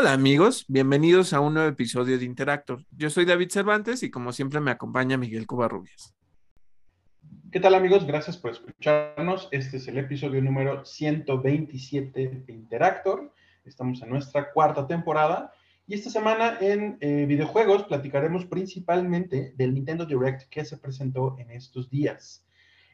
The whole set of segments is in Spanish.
Hola amigos, bienvenidos a un nuevo episodio de Interactor. Yo soy David Cervantes y como siempre me acompaña Miguel Covarrubias. ¿Qué tal amigos? Gracias por escucharnos. Este es el episodio número 127 de Interactor. Estamos en nuestra cuarta temporada y esta semana en eh, videojuegos platicaremos principalmente del Nintendo Direct que se presentó en estos días.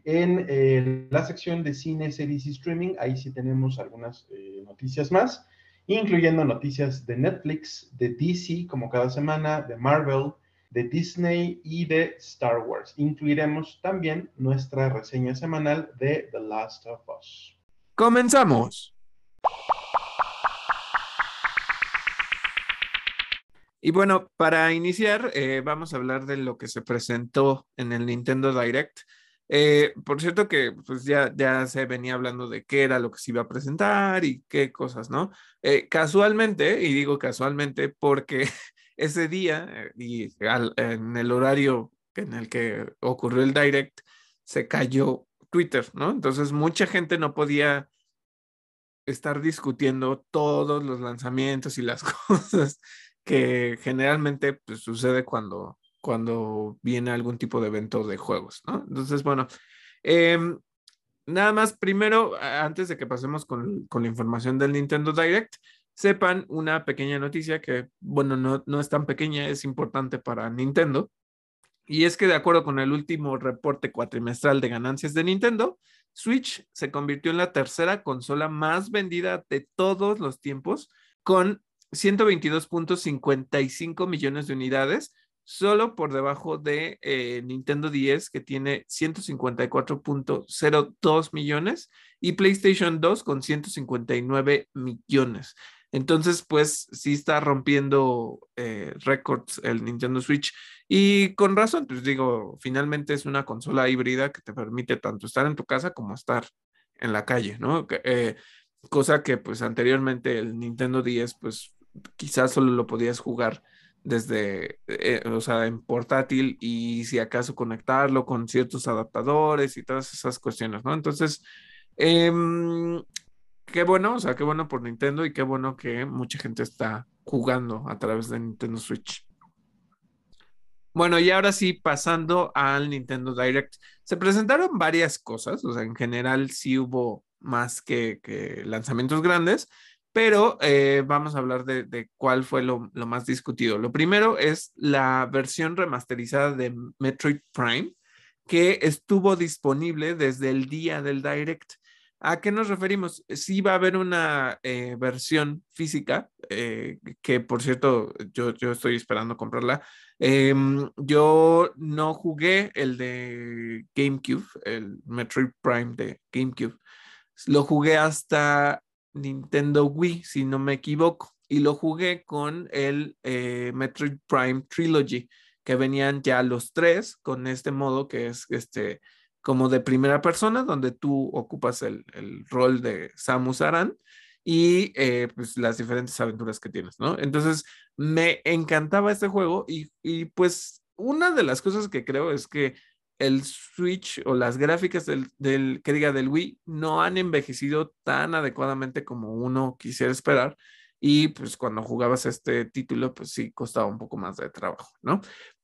En eh, la sección de cine, series y streaming, ahí sí tenemos algunas eh, noticias más incluyendo noticias de Netflix, de DC como cada semana, de Marvel, de Disney y de Star Wars. Incluiremos también nuestra reseña semanal de The Last of Us. Comenzamos. Y bueno, para iniciar, eh, vamos a hablar de lo que se presentó en el Nintendo Direct. Eh, por cierto que pues ya, ya se venía hablando de qué era lo que se iba a presentar y qué cosas, ¿no? Eh, casualmente, y digo casualmente porque ese día y en el horario en el que ocurrió el direct, se cayó Twitter, ¿no? Entonces mucha gente no podía estar discutiendo todos los lanzamientos y las cosas que generalmente pues, sucede cuando cuando viene algún tipo de evento de juegos, ¿no? Entonces, bueno, em, nada más, primero, antes de que pasemos con, la información del Nintendo Direct, sepan una pequeña noticia que, bueno, no, no es tan pequeña, es importante para Nintendo. Y es que de acuerdo con el último reporte cuatrimestral de ganancias de Nintendo, Switch se convirtió en la tercera consola más vendida de todos los tiempos, con 122.55 millones de unidades, solo por debajo de eh, Nintendo 10 que tiene 154.02 millones y PlayStation 2 con 159 millones. Entonces, pues sí está rompiendo eh, récords el Nintendo Switch y con razón, pues digo, finalmente es una consola híbrida que te permite tanto estar en tu casa como estar en la calle, ¿no? Eh, cosa que pues anteriormente el Nintendo 10 pues quizás solo lo podías jugar desde, eh, o sea, en portátil y si acaso conectarlo con ciertos adaptadores y todas esas cuestiones, ¿no? Entonces, em, qué bueno, o sea, qué bueno por Nintendo y qué bueno que mucha gente está jugando a través de Nintendo Switch. Bueno, y ahora sí, pasando al Nintendo Direct, se presentaron varias cosas, o sea, en general sí hubo más que, que lanzamientos grandes, pero eh, vamos a hablar de, cuál fue lo, más discutido. Lo primero es la versión remasterizada de Metroid Prime, que estuvo disponible desde el día del Direct. ¿A qué nos referimos? Sí va a haber una eh, versión física, eh, que por cierto, yo, estoy esperando comprarla. Em, yo no jugué el de GameCube, el Metroid Prime de GameCube. Lo jugué hasta Nintendo Wii, si no me equivoco, y lo jugué con el eh, Metroid Prime Trilogy, que venían ya los tres con este modo que es este como de primera persona, donde tú ocupas el, rol de Samus Aran y eh, pues las diferentes aventuras que tienes, ¿no? Entonces, me encantaba este juego y, y pues una de las cosas que creo es que el Switch o las gráficas del, que diga del Wii no han envejecido tan adecuadamente como uno quisiera esperar. Y pues cuando jugabas este título, pues sí costaba un poco más de trabajo, ¿no?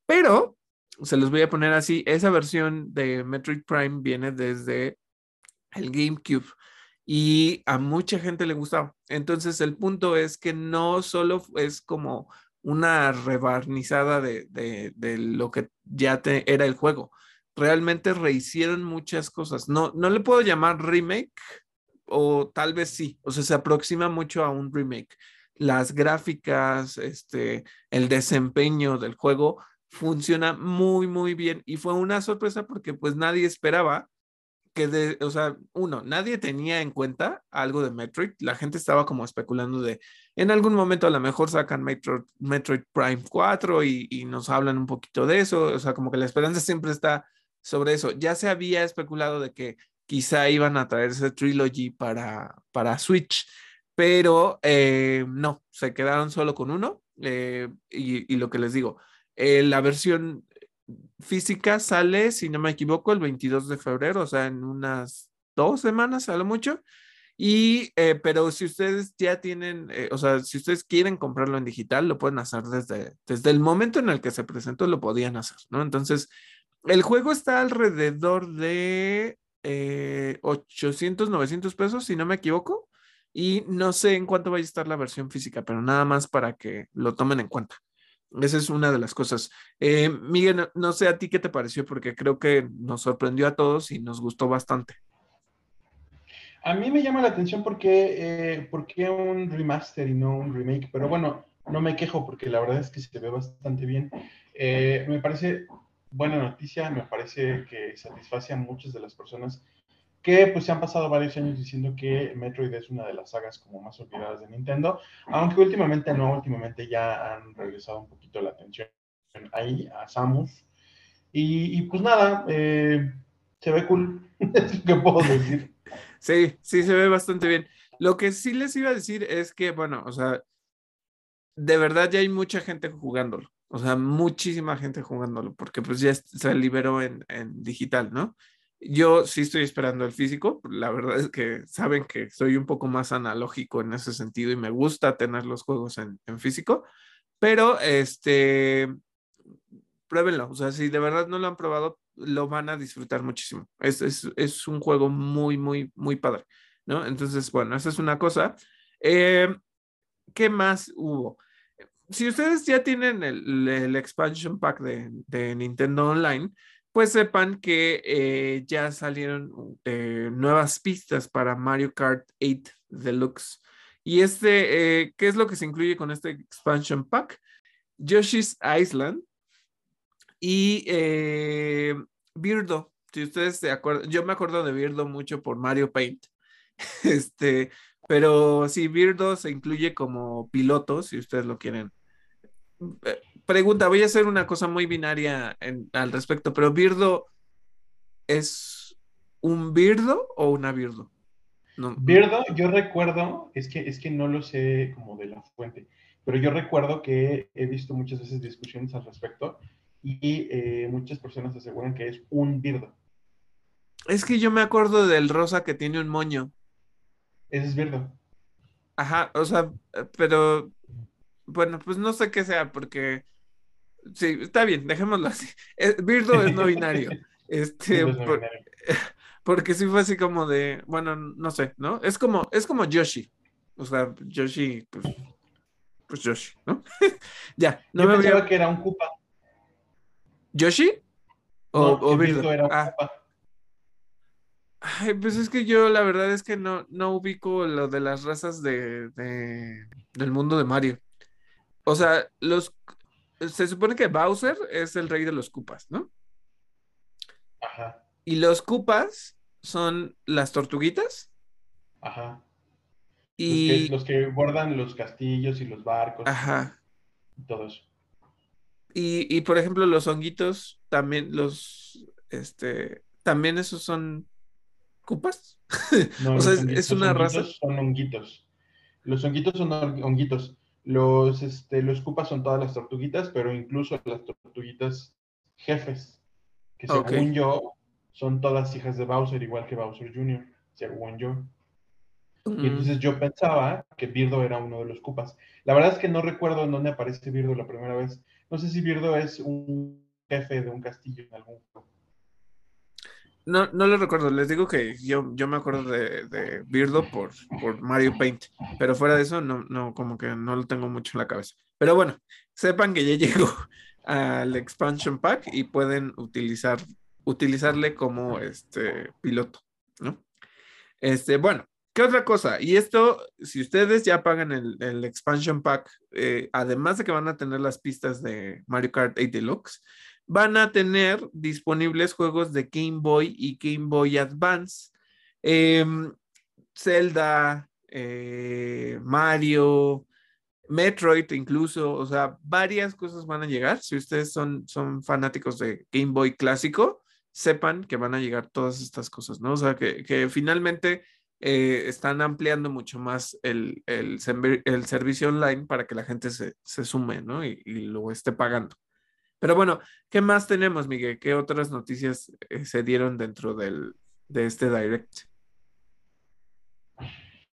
Pero se los voy a poner así, esa versión de Metroid Prime viene desde el GameCube y a mucha gente le gustaba. Entonces el punto es que no solo es como una rebarnizada de, de lo que ya te, era el juego, realmente rehicieron muchas cosas. No, no le puedo llamar remake, o tal vez sí, o sea, se aproxima mucho a un remake. Las gráficas, este, el desempeño del juego funciona muy, muy bien y fue una sorpresa porque pues nadie esperaba que de, o sea, uno, nadie tenía en cuenta algo de Metroid, la gente estaba como especulando de, en algún momento a lo mejor sacan Metroid, Metroid Prime 4 y, y nos hablan un poquito de eso, o sea, como que la esperanza siempre está sobre eso. Ya se había especulado de que quizá iban a traer ese trilogy para, para Switch, pero eh, no, se quedaron solo con uno. Eh, y, lo que les digo, eh, la versión física sale, si no me equivoco, el 22 de febrero, o sea, en unas dos semanas a lo mucho. Y, pero si ustedes ya tienen, o sea, si ustedes quieren comprarlo en digital, lo pueden hacer desde, desde el momento en el que se presentó, lo podían hacer, ¿no? Entonces, el juego está alrededor de 800, 900 pesos, si no me equivoco. Y no sé en cuánto vaya a estar la versión física, pero nada más para que lo tomen en cuenta. Esa es una de las cosas. Eh, Miguel, no, sé a ti qué te pareció, porque creo que nos sorprendió a todos y nos gustó bastante. A mí me llama la atención porque, eh, porque un remaster y no un remake, pero bueno, no me quejo porque la verdad es que se ve bastante bien. Eh, me parece buena noticia, me parece que satisface a muchas de las personas que pues se han pasado varios años diciendo que Metroid es una de las sagas como más olvidadas de Nintendo, aunque últimamente no, últimamente ya han regresado un poquito la atención ahí a Samus. Y, pues nada, eh, se ve cool, es puedo decir. Sí, sí, se ve bastante bien. Lo que sí les iba a decir es que, bueno, o sea, de verdad ya hay mucha gente jugándolo, o sea, muchísima gente jugándolo, porque pues ya se liberó en, digital, ¿no? Yo sí estoy esperando el físico. La verdad es que saben que soy un poco más analógico en ese sentido y me gusta tener los juegos en, físico. Pero este, pruébenlo. O sea, si de verdad no lo han probado, lo van a disfrutar muchísimo. Es, es, un juego muy, muy, muy padre. ¿no? Entonces, bueno, esa es una cosa. Eh, ¿Qué más hubo? Si ustedes ya tienen el, expansion pack de, Nintendo Online, pues sepan que eh, ya salieron eh, nuevas pistas para Mario Kart 8 Deluxe. Y este, eh, ¿qué es lo que se incluye con este expansion pack? Yoshi's Island y Birdo. Si ustedes se acuerdan, yo me acuerdo de Birdo mucho por Mario Paint. Este, pero sí, Birdo se incluye como piloto, si ustedes lo quieren pregunta, voy a hacer una cosa muy binaria al respecto, pero Birdo es un Birdo o una Birdo? No, Birdo, yo recuerdo, es que, es que no lo sé como de la fuente, pero yo recuerdo que he visto muchas veces discusiones al respecto y eh, muchas personas aseguran que es un Birdo. Es que yo me acuerdo del rosa que tiene un moño. Ese es Birdo. Ajá, o sea, pero bueno, pues no sé qué sea, porque Sí, está bien, dejémoslo así. Birdo es no binario. Este, porque sí fue así como de, bueno, no sé, ¿no? Es como, es como Yoshi. O sea, Yoshi, pues, pues Yoshi, ¿no? ya, no me pensaba que era un Koopa. ¿Yoshi? O, o Birdo. Era un ah. Ay, pues es que yo la verdad es que no, no ubico lo de las razas de, de, del mundo de Mario. O sea, los, se supone que Bowser es el rey de los cupas, ¿no? Ajá. Y los cupas son las tortuguitas. Ajá. Y los que, bordan los castillos y los barcos. Ajá. Y todo eso. Y, por ejemplo, los honguitos, también los, este, también esos son cupas. No, o sea, es, una raza. Son honguitos. Los honguitos son honguitos. Los, este, los cupas son todas las tortuguitas, pero incluso las tortuguitas jefes, que según yo son todas hijas de Bowser, igual que Bowser Jr., según yo. Y entonces yo pensaba que Birdo era uno de los cupas. La verdad es que no recuerdo en dónde aparece Birdo la primera vez. No sé si Birdo es un jefe de un castillo en algún juego. No, no lo recuerdo, les digo que yo, yo me acuerdo de, de Birdo por, por Mario Paint, pero fuera de eso, no, no, como que no lo tengo mucho en la cabeza. Pero bueno, sepan que ya llegó al expansion pack y pueden utilizar, utilizarle como este piloto, ¿no? Este, bueno, ¿qué otra cosa? Y esto, si ustedes ya pagan el, expansion pack, eh, además de que van a tener las pistas de Mario Kart 8 Deluxe, van a tener disponibles juegos de Game Boy y Game Boy Advance. Em, Zelda, eh, Mario, Metroid incluso, o sea, varias cosas van a llegar. Si ustedes son, son fanáticos de Game Boy clásico, sepan que van a llegar todas estas cosas, ¿no? O sea, que, finalmente eh, están ampliando mucho más el, el, servicio online para que la gente se, sume, ¿no? Y, lo esté pagando. Pero bueno, ¿qué más tenemos, Miguel? ¿Qué otras noticias eh, se dieron dentro del, de este direct?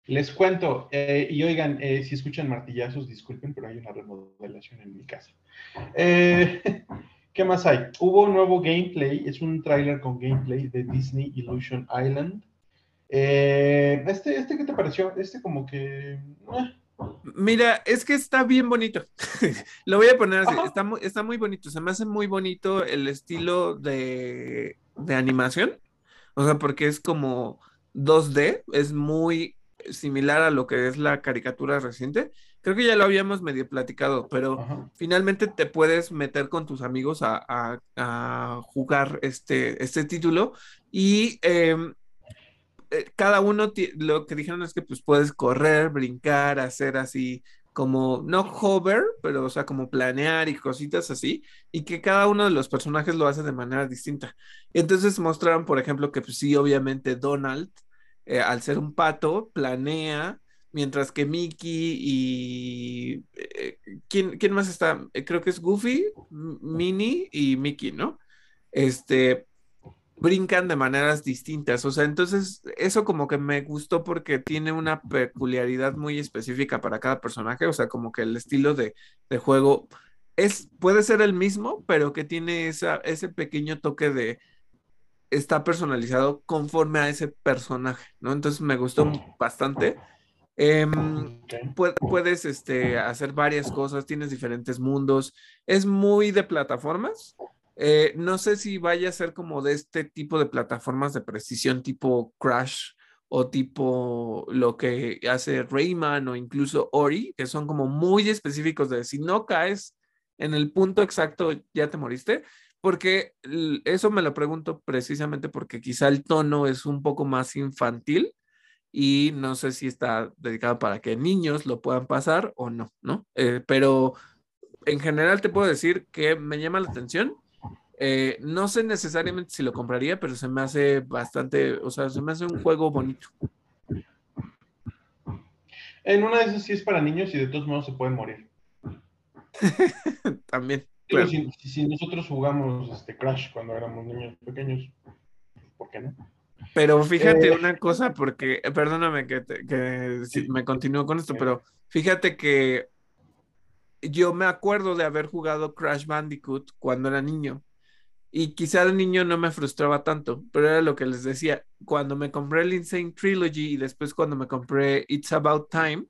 Les cuento, eh, y oigan, eh, si escuchan martillazos, disculpen, pero hay una remodelación en mi casa. ¿Qué más hay? Hubo un nuevo gameplay, es un tráiler con gameplay de Disney Illusion Island. este, este, ¿qué te pareció? Este como que... Mira, es que está bien bonito. Lo voy a poner así, está muy, está muy bonito. Se me hace muy bonito el estilo de, de animación. O sea, porque es como 2D, es muy similar a lo que es la caricatura reciente. Creo que ya lo habíamos medio platicado, pero finalmente te puedes meter con tus amigos a, jugar este, este título y em, eh, cada uno lo que dijeron es que pues puedes correr, brincar, hacer así como, no hover, pero o sea, como planear y cositas así, y que cada uno de los personajes lo hace de manera distinta. Entonces mostraron, por ejemplo, que pues sí, obviamente Donald eh, al ser un pato, planea, mientras que Mickey y... Eh, ¿quién, ¿quién, más está? Creo que es Goofy, Minnie y Mickey, ¿no? Este, brincan de maneras distintas. O sea, entonces eso como que me gustó porque tiene una peculiaridad muy específica para cada personaje. O sea, como que el estilo de, de juego es, puede ser el mismo, pero que tiene esa, ese pequeño toque de está personalizado conforme a ese personaje, ¿no? Entonces me gustó bastante. Em, puedes este, hacer varias cosas, tienes diferentes mundos, es muy de plataformas. Eh, no sé si vaya a ser como de este tipo de plataformas de precisión tipo Crash o tipo lo que hace Rayman o incluso Ori, que son como muy específicos de si no caes en el punto exacto ya te moriste porque eso me lo pregunto precisamente porque quizá el tono es un poco más infantil y no sé si está dedicado para que niños lo puedan pasar o no, ¿no? Eh, pero en general te puedo decir que me llama la atención. Eh, no sé necesariamente si lo compraría, pero se me hace bastante, o sea, se me hace un juego bonito. En una de esas sí es para niños y de todos modos se pueden morir. También si, nosotros jugamos este Crash cuando éramos niños pequeños, ¿por qué no? Pero fíjate eh, una cosa, porque, perdóname que, me continúo con esto, pero fíjate que yo me acuerdo de haber jugado Crash Bandicoot cuando era niño. Y quizá de niño no me frustraba tanto, pero era lo que les decía. Cuando me compré el Insane Trilogy y después cuando me compré It's About Time,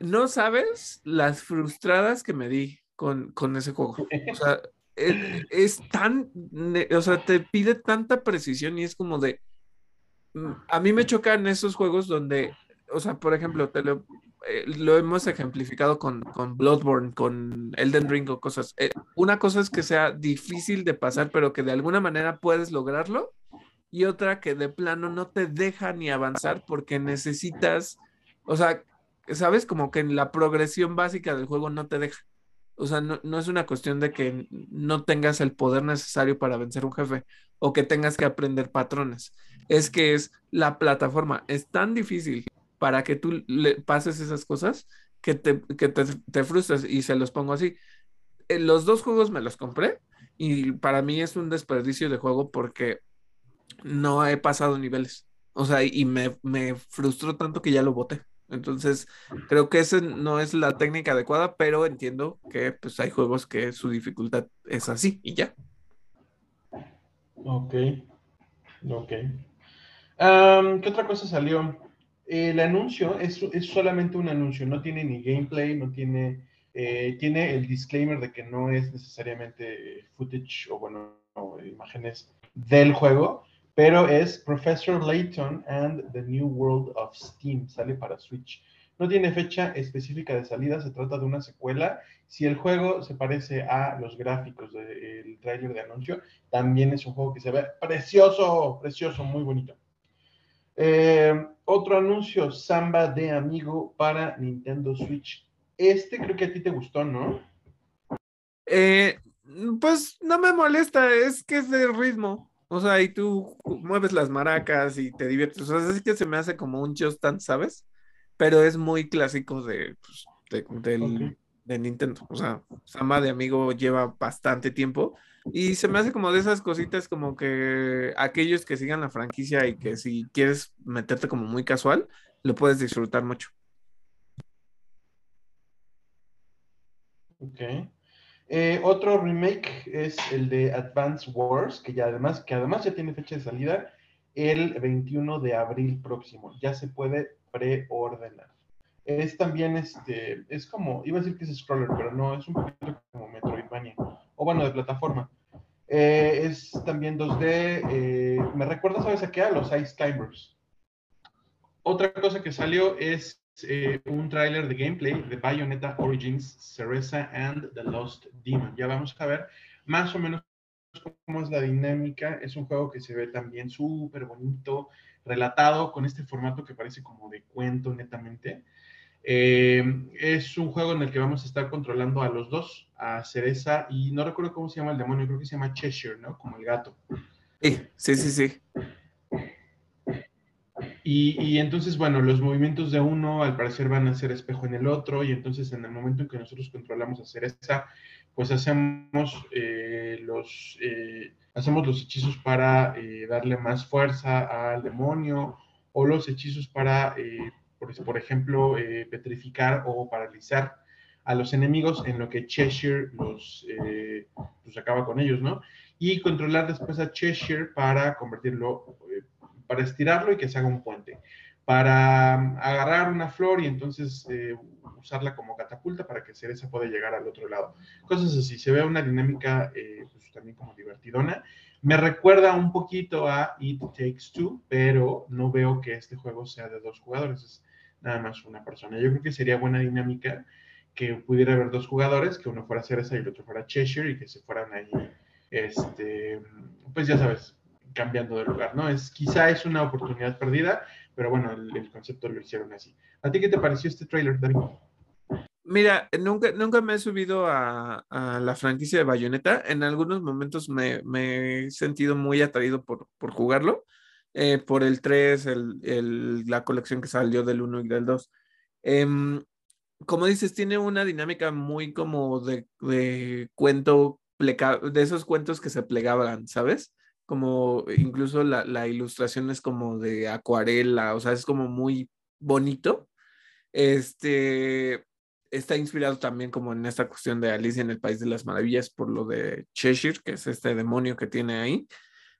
no sabes las frustradas que me di con, ese juego. O sea, es, tan, o sea, te pide tanta precisión y es como de, mm, a mí me chocan esos juegos donde, o sea, por ejemplo, te lo, eh, lo hemos ejemplificado con, con, Bloodborne, con Elden Ring o cosas. Eh, una cosa es que sea difícil de pasar, pero que de alguna manera puedes lograrlo. Y otra que de plano no te deja ni avanzar porque necesitas, o sea, sabes, como que en la progresión básica del juego no te deja. O sea, no, es una cuestión de que no tengas el poder necesario para vencer un jefe o que tengas que aprender patrones. Es que es la plataforma. Es tan difícil para que tú le pases esas cosas que te, que te, frustras y se los pongo así. Eh, los dos juegos me los compré y para mí es un desperdicio de juego porque no he pasado niveles. O sea, y me, me frustró tanto que ya lo boté. Entonces, creo que esa no es la técnica adecuada, pero entiendo que pues, hay juegos que su dificultad es así y ya. Ok, ok. ¿Qué otra cosa salió? El anuncio es, es, solamente un anuncio, no tiene ni gameplay, no tiene, eh, tiene el disclaimer de que no es necesariamente footage o bueno, imágenes del juego, pero es Professor Layton and the New World of Steam, sale para Switch. No tiene fecha específica de salida, se trata de una secuela. Si el juego se parece a los gráficos del tráiler de anuncio, también es un juego que se ve precioso, precioso, muy bonito. Eh, otro anuncio, Samba de Amigo para Nintendo Switch. Este creo que a ti te gustó, ¿no? Eh, pues no me molesta, es que es de ritmo. O sea, y tú mueves las maracas y te diviertes. O sea, es que se me hace como un Just Dance, ¿sabes? Pero es muy clásico de, pues, de, Nintendo. O sea, Samba de Amigo lleva bastante tiempo. Y se me hace como de esas cositas como que aquellos que sigan la franquicia y que si quieres meterte como muy casual, lo puedes disfrutar mucho. Ok. Eh, otro remake es el de Advance Wars, que ya además, que además ya tiene fecha de salida el 21 de abril próximo. Ya se puede preordenar. Es también este, es como, iba a decir que es scroller, pero no, es un poquito como. Bueno, de plataforma. Eh, es también 2D. Eh, me recuerda, ¿sabes a qué? A los Ice Climbers. Otra cosa que salió es eh, un tráiler de gameplay de Bayonetta Origins, Cereza and the Lost Demon. Ya vamos a ver más o menos cómo es la dinámica. Es un juego que se ve también súper bonito, relatado con este formato que parece como de cuento netamente. Eh, es un juego en el que vamos a estar controlando a los dos, a Cereza y no recuerdo cómo se llama el demonio, creo que se llama Cheshire, ¿no? Como el gato. Sí, sí, sí, sí. Y, entonces, bueno, los movimientos de uno al parecer van a ser espejo en el otro, y entonces en el momento en que nosotros controlamos hacer esa, pues hacemos, eh, los, eh, hacemos los hechizos para eh, darle más fuerza al demonio, o los hechizos para, por, por, ejemplo, petrificar o paralizar a los enemigos, en lo que Cheshire los, los acaba con ellos, ¿no? Y controlar después a Cheshire para convertirlo para estirarlo y que se haga un puente, para um, agarrar una flor y entonces eh, usarla como catapulta para que Cereza pueda llegar al otro lado. Cosas así, se ve una dinámica eh, pues, también como divertidona. Me recuerda un poquito a It Takes Two, pero no veo que este juego sea de dos jugadores, es nada más una persona. Yo creo que sería buena dinámica que pudiera haber dos jugadores, que uno fuera Cereza y el otro fuera Cheshire y que se fueran ahí, este, pues ya sabes, cambiando de lugar, ¿no? Es, quizá es una oportunidad perdida, pero bueno, el, concepto lo hicieron así. ¿A ti qué te pareció este trailer, David? Mira, nunca, nunca me he subido a, la franquicia de Bayonetta. En algunos momentos me, he sentido muy atraído por, jugarlo, eh, por el 3, el, la colección que salió del 1 y del 2. Em, como dices, tiene una dinámica muy como de, de cuento, de esos cuentos que se plegaban, ¿sabes? como incluso la, ilustración es como de acuarela, o sea, es como muy bonito. Este está inspirado también como en esta cuestión de Alicia en el País de las Maravillas por lo de Cheshire, que es este demonio que tiene ahí.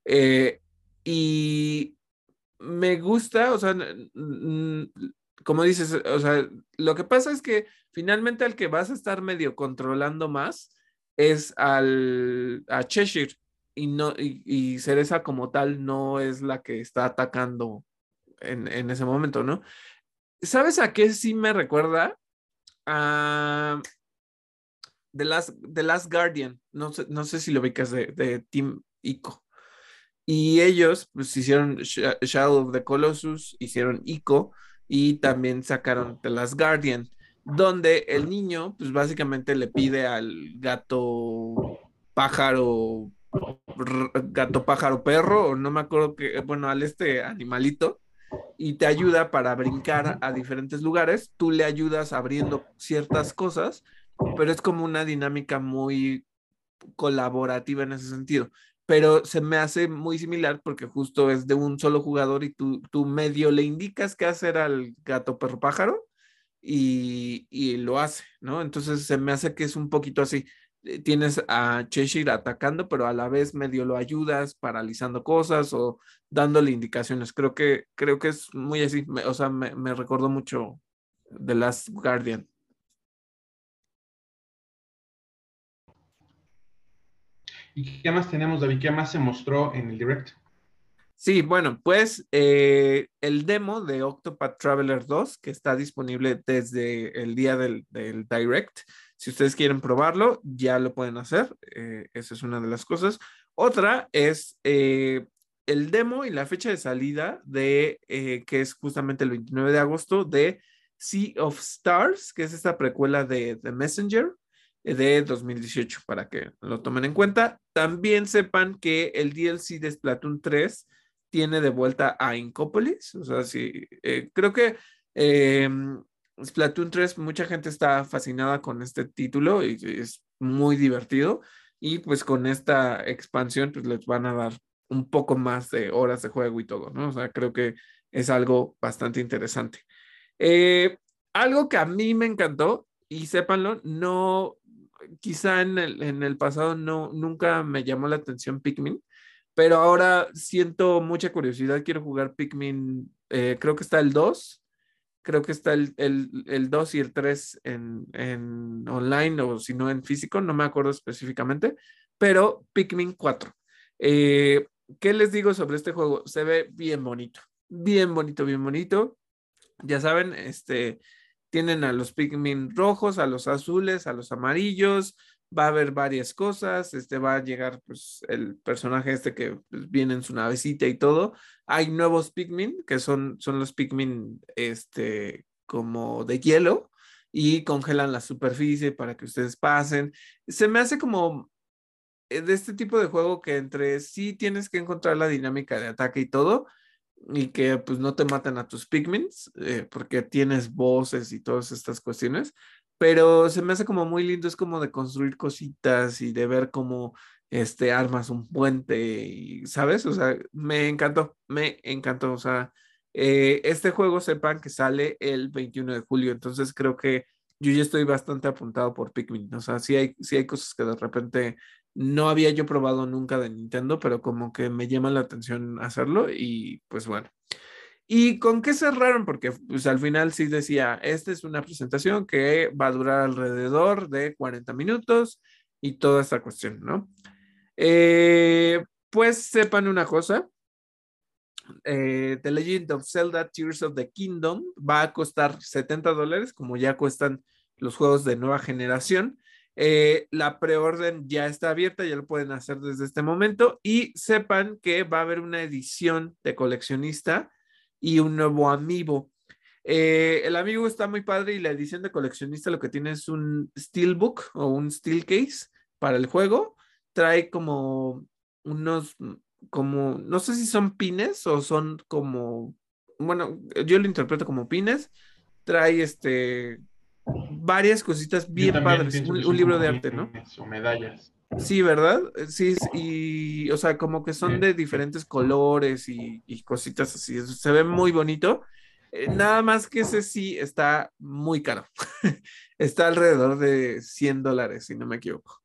Eh, y me gusta, o sea, como dices, o sea, lo que pasa es que finalmente al que vas a estar medio controlando más es al, a Cheshire y, no, y, Cereza como tal no es la que está atacando en, ese momento, ¿no? ¿Sabes a qué sí me recuerda? A The Last, The Last Guardian. No sé, no sé si lo ubicas de, de Team Ico. Y ellos pues hicieron Shadow of the Colossus, hicieron Ico y también sacaron The Last Guardian, donde el niño pues básicamente le pide al gato pájaro gato, pájaro, perro, o no me acuerdo que, bueno, al este animalito, y te ayuda para brincar a diferentes lugares. Tú le ayudas abriendo ciertas cosas, pero es como una dinámica muy colaborativa en ese sentido. Pero se me hace muy similar porque justo es de un solo jugador y tú, tú medio le indicas qué hacer al gato perro pájaro y, y lo hace, ¿no? Entonces se me hace que es un poquito así. Eh, tienes a Cheshire atacando, pero a la vez medio lo ayudas paralizando cosas o dándole indicaciones. Creo que, creo que es muy así, o sea, me, me recordó mucho The Last Guardian. ¿Y qué más tenemos, David? ¿Qué más se mostró en el direct? Sí, bueno, pues eh, el demo de Octopath Traveler 2, que está disponible desde el día del, direct, si ustedes quieren probarlo, ya lo pueden hacer. Eh, esa es una de las cosas. Otra es eh, el demo y la fecha de salida de, eh, que es justamente el 29 de agosto, de Sea of Stars, que es esta precuela de The Messenger de 2018, para que lo tomen en cuenta. También sepan que el DLC de Splatoon 3 tiene de vuelta a Incopolis. O sea, sí, creo que em, Splatoon 3, mucha gente está fascinada con este título y es muy divertido. y pues con esta expansión pues les van a dar un poco más de horas de juego y todo, ¿no? O sea, creo que es algo bastante interesante. Eh, algo que a mí me encantó, y sépanlo, no, quizá en el, en el pasado no, nunca me llamó la atención Pikmin, pero ahora siento mucha curiosidad, quiero jugar Pikmin, eh, creo que está el 2, creo que está el, el, 2 y el 3 en, en, online o si no en físico, no me acuerdo específicamente, pero Pikmin 4. Eh, ¿Qué les digo sobre este juego? Se ve bien bonito, bien bonito, bien bonito. Ya saben, este, tienen a los Pikmin rojos, a los azules, a los amarillos, va a haber varias cosas, este va a llegar pues el personaje este que pues, viene en su navecita y todo. Hay nuevos Pikmin que son, son los Pikmin este como de hielo y congelan la superficie para que ustedes pasen. Se me hace como eh, de este tipo de juego que entre sí tienes que encontrar la dinámica de ataque y todo, y que pues no te matan a tus pigments, eh, porque tienes voces y todas estas cuestiones, pero se me hace como muy lindo, es como de construir cositas y de ver cómo este, armas un puente y, ¿sabes? O sea, me encantó, me encantó, o sea, eh, este juego sepan que sale el 21 de julio, entonces creo que yo ya estoy bastante apuntado por Pikmin, o sea, sí hay, sí hay cosas que de repente no había yo probado nunca de Nintendo, pero como que me llama la atención hacerlo y pues bueno. ¿Y con qué cerraron? Porque pues al final sí decía, esta es una presentación que va a durar alrededor de 40 minutos y toda esta cuestión, ¿no? Eh, pues sepan una cosa, eh, The Legend of Zelda Tears of the Kingdom va a costar 70 dólares, como ya cuestan los juegos de nueva generación. Eh, la preorden ya está abierta, ya lo pueden hacer desde este momento y sepan que va a haber una edición de coleccionista y un nuevo amiibo. Eh, el amigo está muy padre y la edición de coleccionista lo que tiene es un steelbook o un steel case para el juego. Trae como unos, como, no sé si son pines o son como, bueno, yo lo interpreto como pines. Trae este varias cositas bien padres. Un, libro de arte, ¿no? O medallas. Sí, ¿verdad? Sí, y, o sea, como que son de diferentes colores y, cositas así. Se ve muy bonito. Eh, nada más que ese sí está muy caro. está alrededor de 100 dólares, si no me equivoco.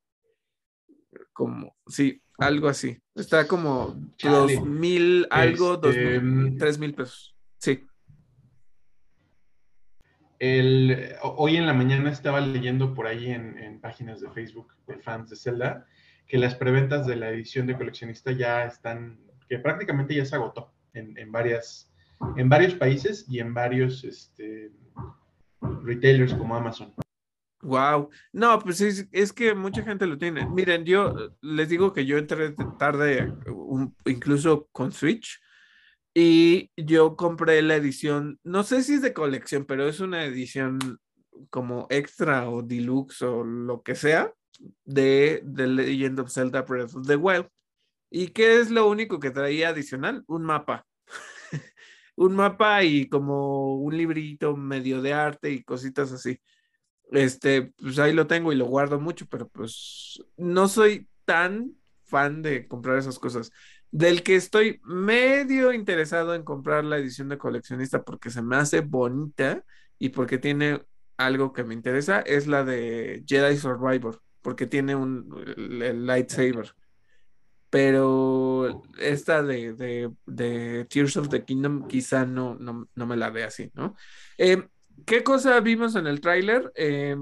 Como, sí, algo así. Está como dos mil algo, dos mil, mm, tres mil pesos. Sí. Hoy en la mañana estaba leyendo por ahí en, páginas de Facebook de fans de Zelda que las preventas de la edición de coleccionista ya están, que prácticamente ya se agotó en, varias, en varios países y en varios este, retailers como Amazon. Wow, no, pues es, que mucha gente lo tiene. Miren, yo les digo que yo entré tarde, incluso con Switch, y yo compré la edición, no sé si es de colección, pero es una edición como extra o deluxe o lo que sea de The Legend of Zelda Breath of the Wild. ¿Y qué es lo único que traía adicional? Un mapa. un mapa y como un librito medio de arte y cositas así. Este, pues ahí lo tengo y lo guardo mucho, pero pues no soy tan fan de comprar esas cosas del que estoy medio interesado en comprar la edición de coleccionista porque se me hace bonita y porque tiene algo que me interesa, es la de Jedi Survivor, porque tiene un lightsaber. Pero esta de, Tears of the Kingdom quizá no, no, me la ve así, ¿no? Eh, ¿Qué cosa vimos en el tráiler? Eh,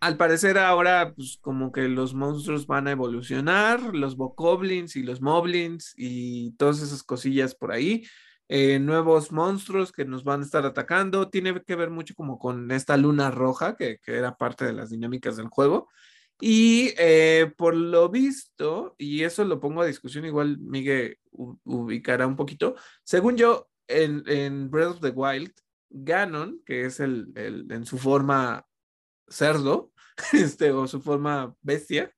al parecer ahora, pues como que los monstruos van a evolucionar, los bokoblins y los moblins y todas esas cosillas por ahí. Eh, nuevos monstruos que nos van a estar atacando. Tiene que ver mucho como con esta luna roja que, era parte de las dinámicas del juego. Y eh, por lo visto, y eso lo pongo a discusión, igual Miguel ubicará un poquito. Según yo, en, Breath of the Wild, Ganon, que es el, el en su forma cerdo, este, o su forma bestia,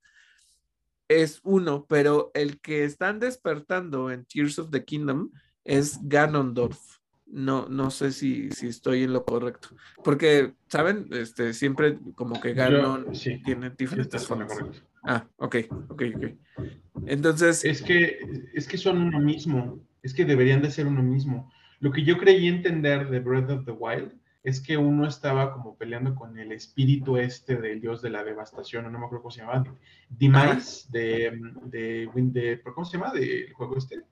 es uno, pero el que están despertando en Tears of the Kingdom es Ganondorf. No, no sé si, si estoy en lo correcto. Porque, ¿saben? Este, siempre como que Ganon tiene diferentes formas. Ah, ok, ok, ok. Entonces. Es que, es que son uno mismo. Es que deberían de ser uno mismo. Lo que yo creí entender de Breath of the Wild es que uno estaba como peleando con el espíritu este del dios de la devastación, no me acuerdo cómo se llamaba, Demise, de, de, de, ¿cómo se llama? Del juego este.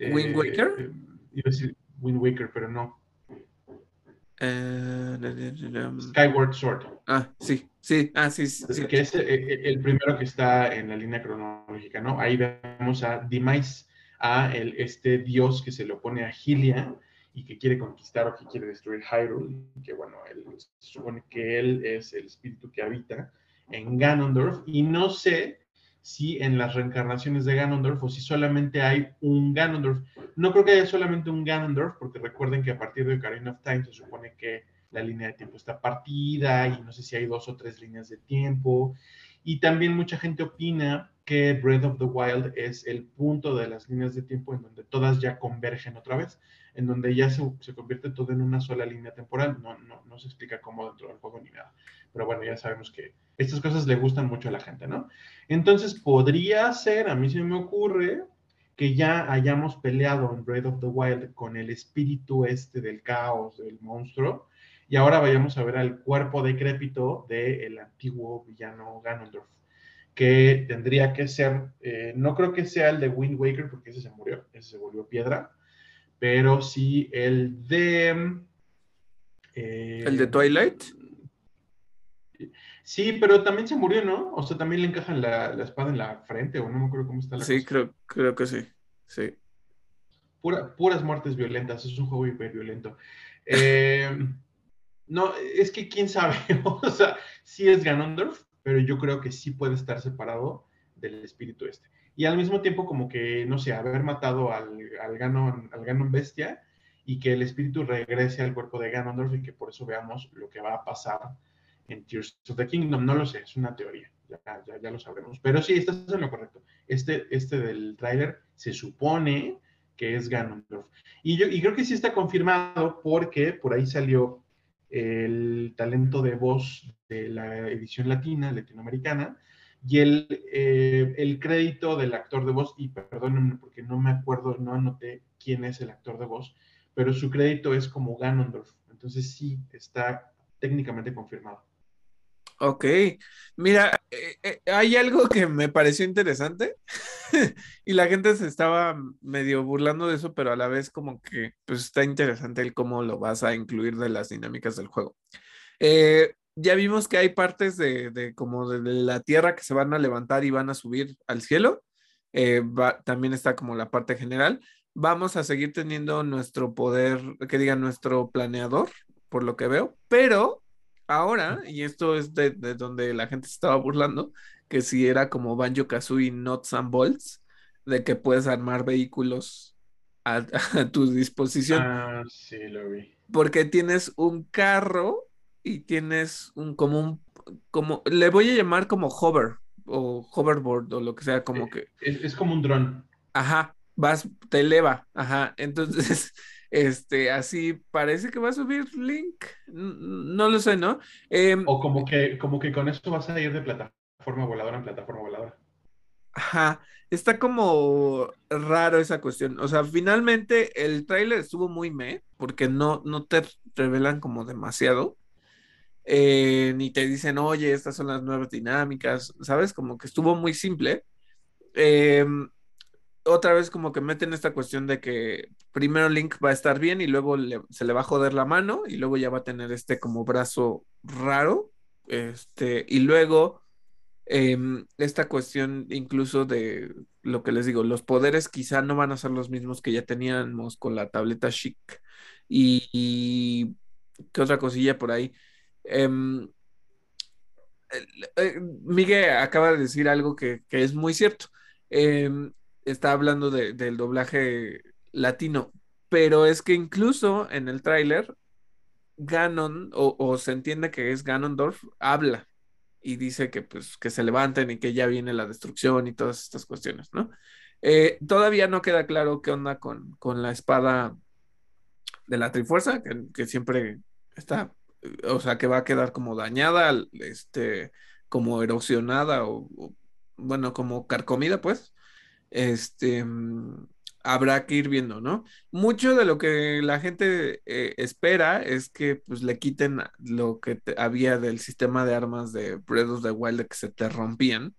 Wind Waker. Eh, iba a decir Wind Waker, pero no. Eh, Skyward Sword. Ah, sí, sí, ah, sí, sí. Que es eh, el, primero que está en la línea cronológica, ¿no? Ahí vemos a Demise, a el, este dios que se le opone a Hylia y que quiere conquistar o que quiere destruir Hyrule, que bueno, él, se supone que él es el espíritu que habita en Ganondorf, y no sé si en las reencarnaciones de Ganondorf o si solamente hay un Ganondorf. No creo que haya solamente un Ganondorf, porque recuerden que a partir de Ocarina of Time se supone que la línea de tiempo está partida y no sé si hay dos o tres líneas de tiempo. Y también mucha gente opina que Breath of the Wild es el punto de las líneas de tiempo en donde todas ya convergen otra vez, en donde ya se, se convierte todo en una sola línea temporal. No, no, no se explica cómo dentro del juego ni nada. Pero bueno, ya sabemos que estas cosas le gustan mucho a la gente, ¿no? Entonces podría ser, a mí se me ocurre, que ya hayamos peleado en Breath of the Wild con el espíritu este del caos, del monstruo, y ahora vayamos a ver al cuerpo decrépito del antiguo villano Ganondorf, que tendría que ser, eh, no creo que sea el de Wind Waker, porque ese se murió, ese se volvió piedra, pero sí el de... Eh, ¿El de Twilight? Sí, pero también se murió, ¿no? O sea, también le encajan la, espada en la frente, o no me acuerdo cómo está la Sí, creo, creo que sí. Sí. puras muertes violentas, es un juego hiper violento. Eh, no, es que quién sabe, o sea, sí es Ganondorf, pero yo creo que sí puede estar separado del espíritu este. Y al mismo tiempo, como que, no sé, haber matado al, al, Ganon, al Ganon bestia y que el espíritu regrese al cuerpo de Ganondorf y que por eso veamos lo que va a pasar en Tears of the Kingdom. No lo sé, es una teoría, ya, ya, lo sabremos. Pero sí, estás en lo correcto. Este, este del tráiler se supone que es Ganondorf. Y, yo, y creo que sí está confirmado porque por ahí salió el talento de voz de la edición latina, latinoamericana, y el, eh, el crédito del actor de voz, y perdónenme porque no me acuerdo, no anoté quién es el actor de voz, pero su crédito es como Ganondorf. Entonces sí, está técnicamente confirmado. Ok, mira, eh, eh, hay algo que me pareció interesante y la gente se estaba medio burlando de eso, pero a la vez como que pues está interesante el cómo lo vas a incluir de las dinámicas del juego. Eh, ya vimos que hay partes de, como de, la tierra que se van a levantar y van a subir al cielo. también está como la parte general. Vamos a seguir teniendo nuestro poder, que diga nuestro planeador, por lo que veo, pero ahora, y esto es de, donde la gente se estaba burlando, que si era como Banjo Kazooie Nuts and Bolts, de que puedes armar vehículos a, tu disposición. Ah, sí, lo vi. Porque tienes un carro y tienes un como un como le voy a llamar como hover o hoverboard o lo que sea, como eh, que es, como un dron. Ajá, vas, te eleva, ajá. Entonces, este, así parece que va a subir Link. No lo sé, ¿no? Em, o como que, como que con esto vas a ir de plataforma voladora en plataforma voladora. Ajá, está como raro esa cuestión. O sea, finalmente el tráiler estuvo muy me, porque no, no te revelan como demasiado. Eh, ni te dicen, oye, estas son las nuevas dinámicas, ¿sabes? Como que estuvo muy simple. Eh, otra vez como que meten esta cuestión de que primero Link va a estar bien y luego se le va a joder la mano y luego ya va a tener este como brazo raro. Este, y luego em, esta cuestión incluso de lo que les digo, los poderes quizá no van a ser los mismos que ya teníamos con la tableta chic. Y, ¿qué otra cosilla por ahí? Em, eh, Miguel acaba de decir algo que, es muy cierto. Em, está hablando del doblaje latino, pero es que incluso en el tráiler, Ganon, o, se entiende que es Ganondorf, habla y dice que pues que se levanten y que ya viene la destrucción y todas estas cuestiones, ¿no? Eh, todavía no queda claro qué onda con, con la espada de la Trifuerza, que, siempre está, o sea, que va a quedar como dañada, este, como erosionada o, bueno, como carcomida, pues, este, mm, habrá que ir viendo, ¿no? Mucho de lo que la gente eh, espera es que pues le quiten lo que había del sistema de armas de Breath of the Wild que se te rompían,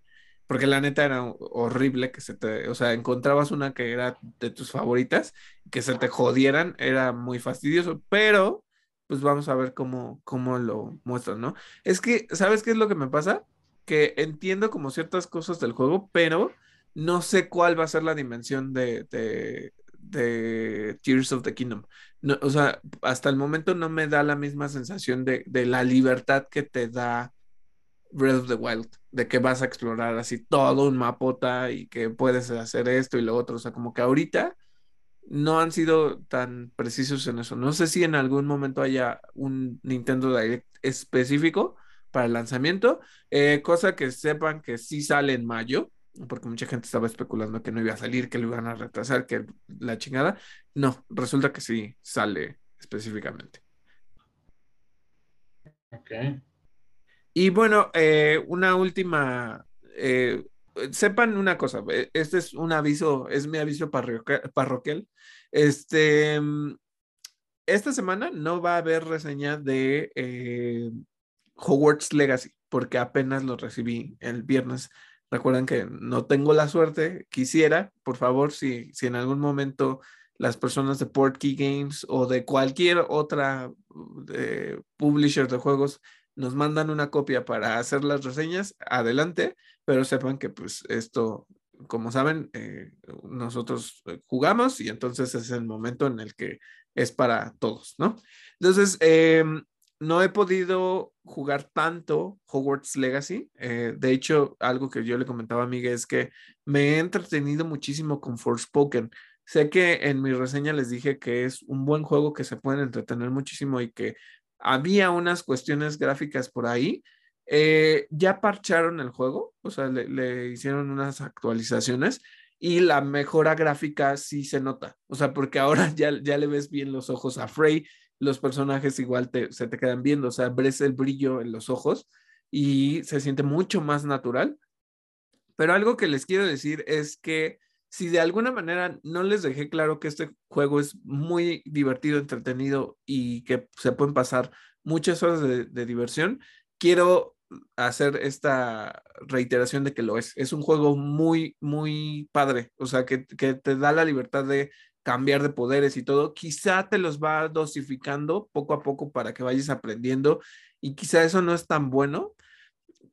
porque la neta era horrible que se te, o sea, encontrabas una que era de tus favoritas, que se te jodieran, era muy fastidioso, pero pues vamos a ver cómo, cómo lo muestran, ¿no? Es que, ¿sabes qué es lo que me pasa? Que entiendo como ciertas cosas del juego, pero no sé cuál va a ser la dimensión de, de, Tears of the Kingdom. O sea, hasta el momento no me da la misma sensación de, de, la libertad que te da Breath of the Wild, de que vas a explorar así todo un mapota y que puedes hacer esto y lo otro. O sea, como que ahorita no han sido tan precisos en eso. No sé si en algún momento haya un Nintendo Direct específico para el lanzamiento, eh, cosa que sepan que sí sale en mayo, porque mucha gente estaba especulando que no iba a salir, que lo iban a retrasar, que la chingada. No, resulta que sí sale específicamente. Ok. Y bueno, eh, una última, eh, sepan una cosa, este es un aviso, es mi aviso parroquial. Este, mm, esta semana no va a haber reseña de Hogwarts Legacy, porque apenas lo recibí el viernes. Recuerden que no tengo la suerte, quisiera, por favor, si, si en algún momento las personas de Portkey Games o de cualquier otra eh, publisher de juegos nos mandan una copia para hacer las reseñas, adelante, pero sepan que pues esto, como saben, eh, nosotros eh, jugamos y entonces es el momento en el que es para todos, ¿no? Entonces, em, no he podido jugar tanto Hogwarts Legacy. Eh, de hecho, algo que yo le comentaba a Miguel es que me he entretenido muchísimo con Forspoken. Sé que en mi reseña les dije que es un buen juego que se pueden entretener muchísimo y que había unas cuestiones gráficas por ahí. Eh, ya parcharon el juego, o sea, le, le, hicieron unas actualizaciones y la mejora gráfica sí se nota, o sea, porque ahora ya, ya le ves bien los ojos a Frey, los personajes igual se te quedan viendo, o sea, ves el brillo en los ojos y se siente mucho más natural. Pero algo que les quiero decir es que si de alguna manera no les dejé claro que este juego es muy divertido, entretenido y que se pueden pasar muchas horas de, diversión, quiero hacer esta reiteración de que lo es. Es un juego muy, muy padre, o sea, que, que te da la libertad de cambiar de poderes y todo, quizá te los va dosificando poco a poco para que vayas aprendiendo y quizá eso no es tan bueno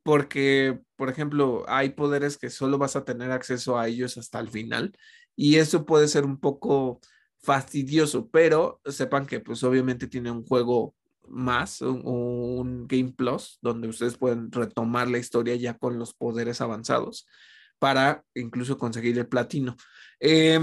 porque, por ejemplo, hay poderes que solo vas a tener acceso a ellos hasta el final y eso puede ser un poco fastidioso, pero sepan que pues obviamente tiene un juego más, un, Game Plus, donde ustedes pueden retomar la historia ya con los poderes avanzados para incluso conseguir el platino. Eh,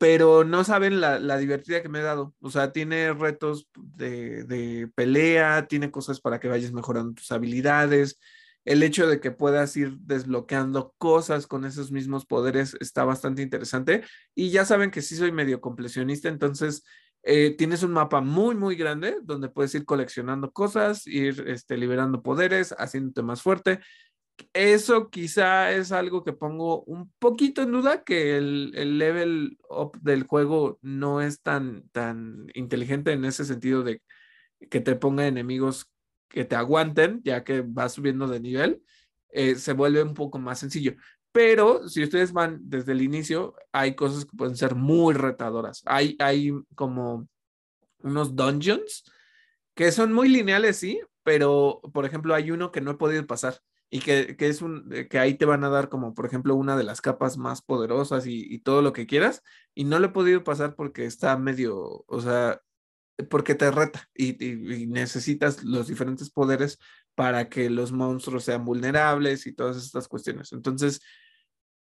pero no saben la, la, divertida que me he dado. O sea, tiene retos de, de, pelea, tiene cosas para que vayas mejorando tus habilidades. El hecho de que puedas ir desbloqueando cosas con esos mismos poderes está bastante interesante. Y ya saben que sí soy medio completionista, entonces eh, tienes un mapa muy, muy grande donde puedes ir coleccionando cosas, ir este, liberando poderes, haciéndote más fuerte eso quizá es algo que pongo un poquito en duda, que el, el, level up del juego no es tan, tan inteligente en ese sentido de que te ponga enemigos que te aguanten, ya que vas subiendo de nivel, eh, se vuelve un poco más sencillo. Pero si ustedes van desde el inicio, hay cosas que pueden ser muy retadoras. Hay, hay como unos dungeons que son muy lineales, sí, pero por ejemplo hay uno que no he podido pasar y que, es un, eh, que ahí te van a dar como, por ejemplo, una de las capas más poderosas y, todo lo que quieras, y no lo he podido pasar porque está medio, o sea, porque te reta y, necesitas los diferentes poderes para que los monstruos sean vulnerables y todas estas cuestiones. Entonces,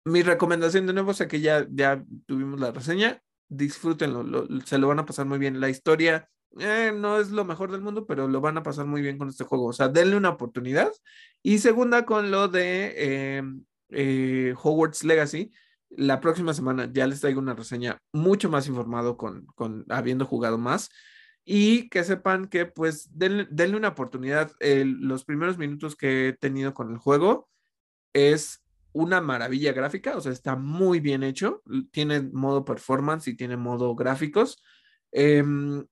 mi recomendación de nuevo es que ya, ya tuvimos la reseña, disfrútenlo, se lo van a pasar muy bien. La historia eh, no es lo mejor del mundo, pero lo van a pasar muy bien con este juego. O sea, denle una oportunidad. Y segunda, con lo de eh, eh, Hogwarts Legacy, la próxima semana ya les traigo una reseña mucho más informado con, con habiendo jugado más. Y que sepan que pues denle, una oportunidad. los primeros minutos que he tenido con el juego es una maravilla gráfica, o sea, está muy bien hecho, tiene modo performance y tiene modo gráficos. Em,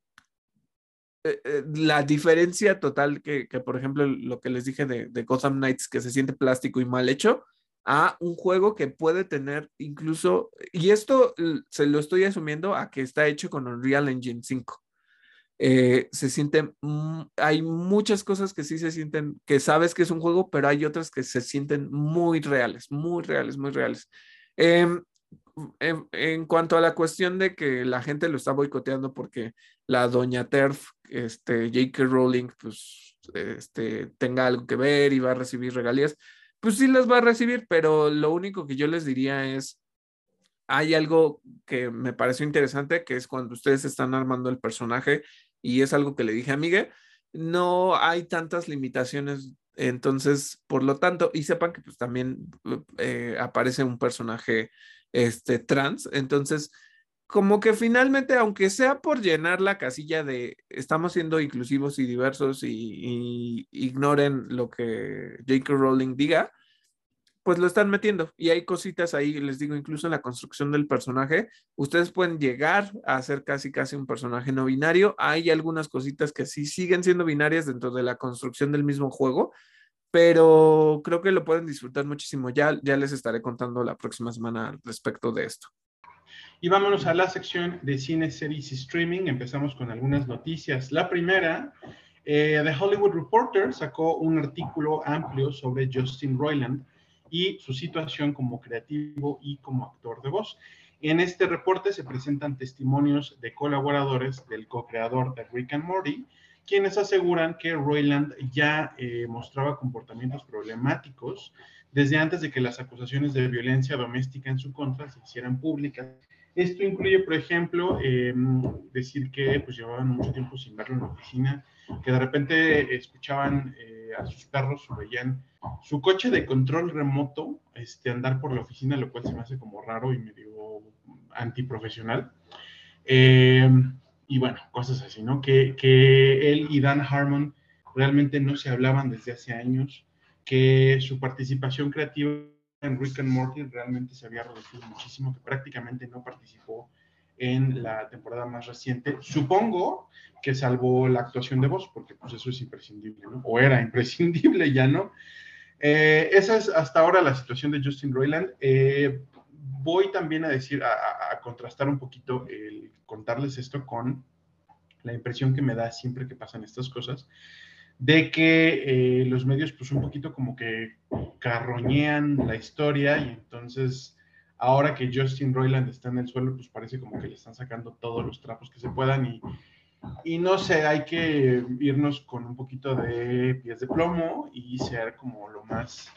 eh, eh, la diferencia total que, por ejemplo, lo que les dije de, de, Gotham Knights, que se siente plástico y mal hecho, a un juego que puede tener incluso, y esto se lo estoy asumiendo a que está hecho con Unreal Engine 5. Eh, se siente, hay muchas cosas que sí se sienten, que sabes que es un juego, pero hay otras que se sienten muy reales, muy reales, muy reales. Em, en, cuanto a la cuestión de que la gente lo está boicoteando porque la doña Terf, este, J.K. Rowling, pues, este, tenga algo que ver y va a recibir regalías, pues sí las va a recibir, pero lo único que yo les diría es, hay algo que me pareció interesante, que es cuando ustedes están armando el personaje, y es algo que le dije a Miguel, no hay tantas limitaciones, entonces, por lo tanto, y sepan que pues también eh, aparece un personaje este, trans. Entonces, como que finalmente, aunque sea por llenar la casilla de estamos siendo inclusivos y diversos y, ignoren lo que J.K. Rowling diga, pues lo están metiendo. Y hay cositas ahí, les digo, incluso en la construcción del personaje, ustedes pueden llegar a ser casi casi un personaje no binario. Hay algunas cositas que sí siguen siendo binarias dentro de la construcción del mismo juego, pero creo que lo pueden disfrutar muchísimo. Ya, ya les estaré contando la próxima semana respecto de esto. Y vámonos a la sección de cine, series y streaming. Empezamos con algunas noticias. La primera, eh, The Hollywood Reporter sacó un artículo amplio sobre Justin Roiland y su situación como creativo y como actor de voz. En este reporte se presentan testimonios de colaboradores del co-creador de Rick and Morty, quienes aseguran que Royland ya eh, mostraba comportamientos problemáticos desde antes de que las acusaciones de violencia doméstica en su contra se hicieran públicas. Esto incluye, por ejemplo, em, decir que pues, llevaban mucho tiempo sin verlo en la oficina, que de repente escuchaban eh, a sus perros o veían su coche de control remoto este, andar por la oficina, lo cual se me hace como raro y medio antiprofesional. Eh, y bueno, cosas así, ¿no? Que, que él y Dan Harmon realmente no se hablaban desde hace años, que su participación creativa en Rick and Morty realmente se había reducido muchísimo, que prácticamente no participó en la temporada más reciente. Supongo que salvo la actuación de voz, porque pues eso es imprescindible, ¿no? O era imprescindible, ya no. Eh, esa es hasta ahora la situación de Justin Roiland. Eh, voy también a decir, a, contrastar un poquito el contarles esto con la impresión que me da siempre que pasan estas cosas, de que eh, los medios pues un poquito como que carroñean la historia y entonces ahora que Justin Roiland está en el suelo pues parece como que le están sacando todos los trapos que se puedan y, y no sé, hay que irnos con un poquito de pies de plomo y ser como lo más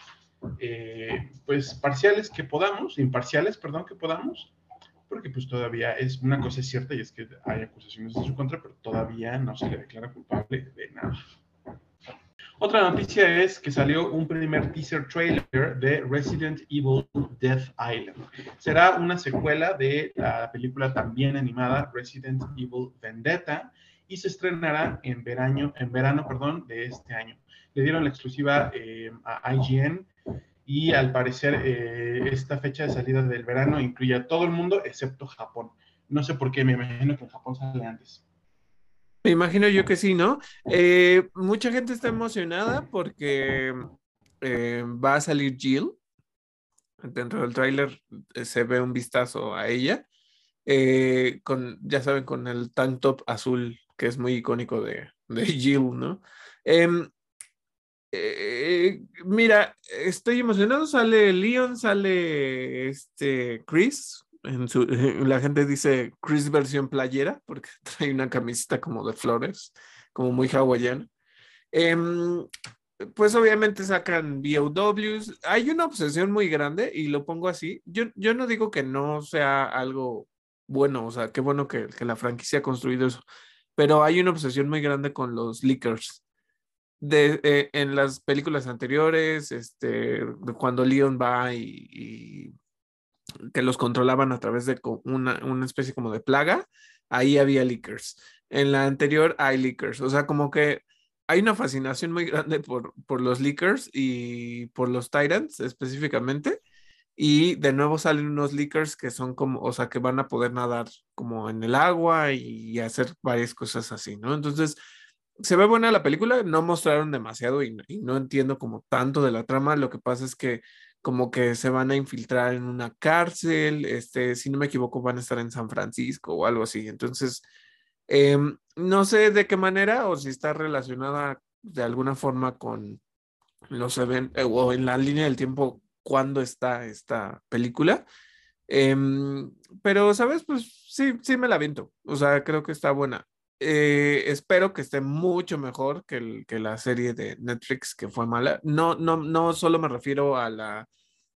eh, pues parciales que podamos, imparciales, perdón, que podamos, porque pues todavía es una cosa cierta y es que hay acusaciones en su contra, pero todavía no se le declara culpable de nada. Otra noticia es que salió un primer teaser trailer de Resident Evil Death Island. Será una secuela de la película también animada Resident Evil Vendetta y se estrenará en verano, en verano perdón, de este año. Le dieron la exclusiva eh, a IGN y al parecer eh, esta fecha de salida del verano incluye a todo el mundo excepto Japón. No sé por qué, me imagino que en Japón sale antes. Me imagino yo que sí, ¿no? Eh, mucha gente está emocionada porque va a salir Jill. Dentro del tráiler se ve un vistazo a ella. con, ya saben, con el tank top azul que es muy icónico de, de Jill, ¿no? Em, eh, mira, estoy emocionado, sale Leon, sale este Chris, en su, la gente dice Chris versión playera, porque trae una camiseta como de flores, como muy hawaiana. Em, pues obviamente sacan BOWs. Hay una obsesión muy grande y lo pongo así. Yo, yo no digo que no sea algo bueno, o sea, qué bueno que, que la franquicia ha construido eso pero hay una obsesión muy grande con los leakers. De, eh, en las películas anteriores, este, cuando Leon va y, que los controlaban a través de una, una, especie como de plaga, ahí había leakers. en la anterior hay leakers. O sea, como que hay una fascinación muy grande por, por los leakers y por los Tyrants específicamente. Y de nuevo salen unos leakers que son como, o sea, que van a poder nadar como en el agua y hacer varias cosas así, ¿no? Entonces, se ve buena la película, no mostraron demasiado y, no entiendo como tanto de la trama. Lo que pasa es que como que se van a infiltrar en una cárcel, este, si no me equivoco, van a estar en San Francisco o algo así. Entonces, em, no sé de qué manera o si está relacionada de alguna forma con los eventos o en la línea del tiempo cuándo está esta película. Em, pero, ¿sabes? Pues sí, sí me la viento. O sea, creo que está buena. Eh, espero que esté mucho mejor que, el, que, la serie de Netflix que fue mala. No, no, no solo me refiero a la,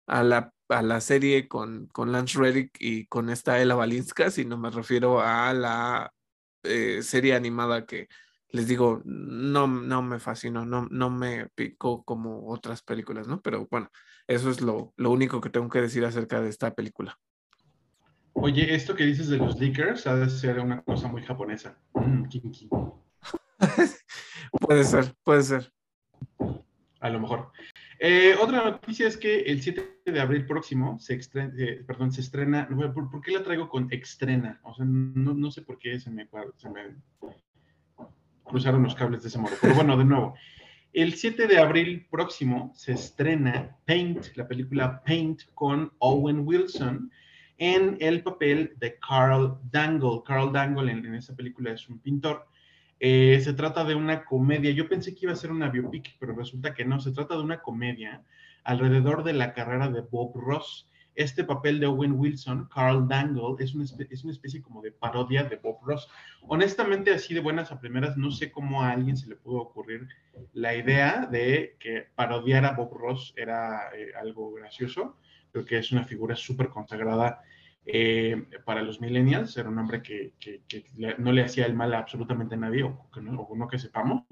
a la, a la serie con, con Lance Reddick y con esta Ella Balinska, sino me refiero a la eh, serie animada que les digo, no, no me fascinó, no, no me picó como otras películas, ¿no? Pero bueno, eso es lo, único que tengo que decir acerca de esta película. Oye, esto que dices de los leakers ha de ser una cosa muy japonesa. Mm, puede ser, puede ser. A lo mejor. Eh, otra noticia es que el 7 de abril próximo se estrena, eh, perdón, se estrena, ¿por, qué la traigo con extrena? O sea, no, sé por qué se me, se me cruzaron los cables de ese modo. Pero bueno, de nuevo, el 7 de abril próximo se estrena Paint, la película Paint con Owen Wilson en el papel de Carl Dangle. Carl Dangle en, esa película es un pintor. Eh, se trata de una comedia. Yo pensé que iba a ser una biopic, pero resulta que no. Se trata de una comedia alrededor de la carrera de Bob Ross este papel de Owen Wilson, Carl Dangle, es una, es una especie como de parodia de Bob Ross. Honestamente, así de buenas a primeras, no sé cómo a alguien se le pudo ocurrir la idea de que parodiar a Bob Ross era eh, algo gracioso. Creo que es una figura súper consagrada eh, para los millennials. Era un hombre que, no le hacía el mal a absolutamente nadie, o, que no, o no que sepamos.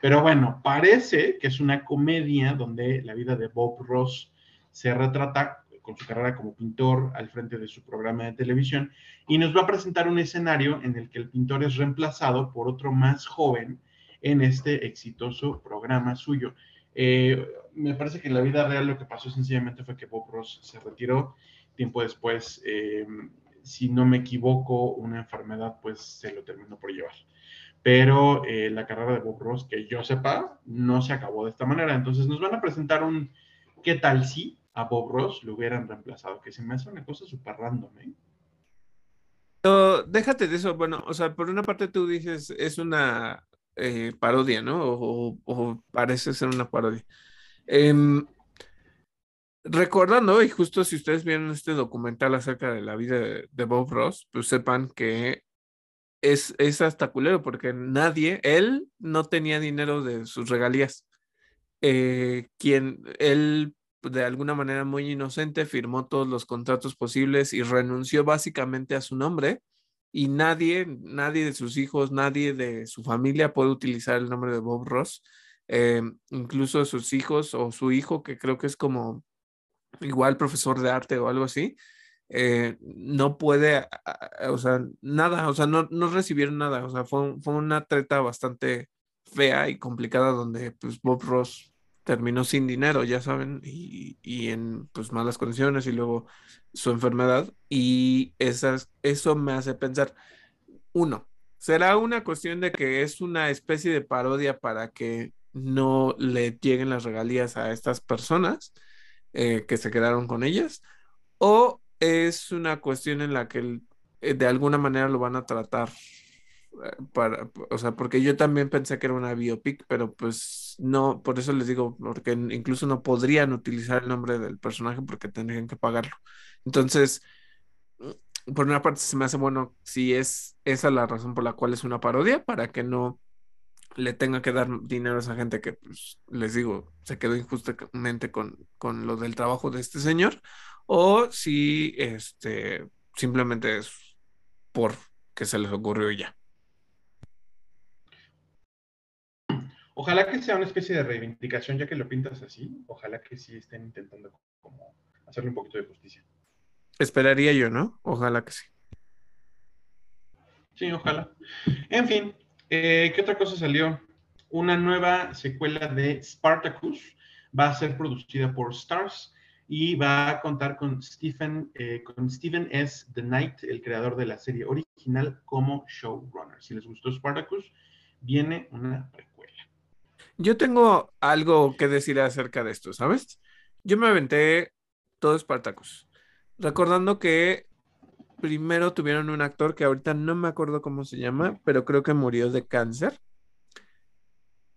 Pero bueno, parece que es una comedia donde la vida de Bob Ross se retrata con su carrera como pintor al frente de su programa de televisión y nos va a presentar un escenario en el que el pintor es reemplazado por otro más joven en este exitoso programa suyo. Eh, me parece que en la vida real lo que pasó sencillamente fue que Bob Ross se retiró. Tiempo después, eh, si no me equivoco, una enfermedad pues se lo terminó por llevar. Pero eh, la carrera de Bob Ross, que yo sepa, no se acabó de esta manera. Entonces nos van a presentar un ¿qué tal si? a Bob Ross lo hubieran reemplazado, que se me hace una cosa súper random, ¿eh? déjate de eso, bueno, o sea, por una parte tú dices, es una eh, parodia, ¿no? O, parece ser una parodia. Em, recordando, y justo si ustedes vieron este documental acerca de la vida de, Bob Ross, pues sepan que es, es hasta culero, porque nadie, él no tenía dinero de sus regalías. Eh, quien él de alguna manera muy inocente, firmó todos los contratos posibles y renunció básicamente a su nombre y nadie, nadie de sus hijos, nadie de su familia puede utilizar el nombre de Bob Ross, eh, incluso sus hijos o su hijo, que creo que es como igual profesor de arte o algo así, eh, no puede, o sea, nada, o sea, no, no recibieron nada, o sea, fue, fue una treta bastante fea y complicada donde pues Bob Ross terminó sin dinero, ya saben, y, en pues malas condiciones y luego su enfermedad. Y esas, eso me hace pensar, uno, ¿será una cuestión de que es una especie de parodia para que no le lleguen las regalías a estas personas eh, que se quedaron con ellas? ¿O es una cuestión en la que eh, de alguna manera lo van a tratar para, o sea, porque yo también pensé que era una biopic, pero pues no, por eso les digo, porque incluso no podrían utilizar el nombre del personaje porque tendrían que pagarlo. Entonces, por una parte se me hace bueno si es esa la razón por la cual es una parodia, para que no le tenga que dar dinero a esa gente que, pues, les digo, se quedó injustamente con, con lo del trabajo de este señor, o si este, simplemente es por que se les ocurrió ya. Ojalá que sea una especie de reivindicación, ya que lo pintas así. Ojalá que sí estén intentando como hacerle un poquito de justicia. Esperaría yo, ¿no? Ojalá que sí. Sí, ojalá. En fin, eh, ¿qué otra cosa salió? Una nueva secuela de Spartacus va a ser producida por Stars y va a contar con Stephen, eh, con Stephen S. The Knight, el creador de la serie original, como showrunner. Si les gustó Spartacus, viene una precuela. Yo tengo algo que decir acerca de esto, ¿sabes? Yo me aventé todo Spartacus, recordando que primero tuvieron un actor que ahorita no me acuerdo cómo se llama, pero creo que murió de cáncer.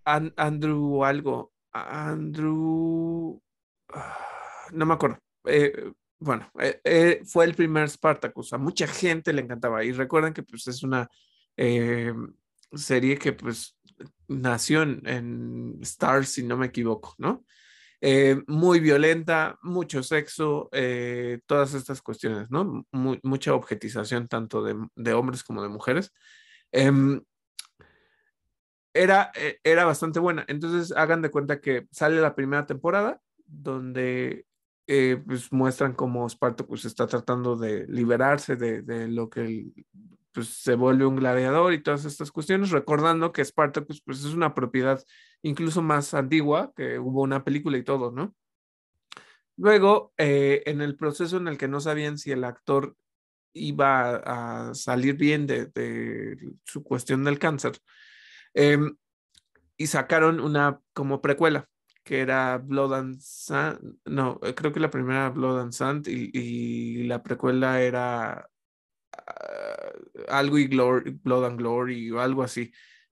Andrew algo. Andrew. Ah, no me acuerdo. Eh, bueno, eh, eh, fue el primer Spartacus. A mucha gente le encantaba. Y recuerden que pues, es una serie que pues nació en, en Stars, si no me equivoco, ¿no? Eh, muy violenta, mucho sexo, eh, todas estas cuestiones, ¿no? mucha objetización tanto de, hombres como de mujeres. Em, era, eh, era bastante buena. Entonces, hagan de cuenta que sale la primera temporada donde pues, muestran cómo Spartacus está tratando de liberarse de, de lo que pues se vuelve un gladiador y todas estas cuestiones, recordando que Spartacus pues es una propiedad incluso más antigua, que hubo una película y todo, ¿no? Luego, eh, en el proceso en el que no sabían si el actor iba a, salir bien de, su cuestión del cáncer, em, y sacaron una como precuela, que era Blood and Sand, no, creo que la primera Blood and Sand y, y la precuela era algo y Glory, Blood and Glory o algo así,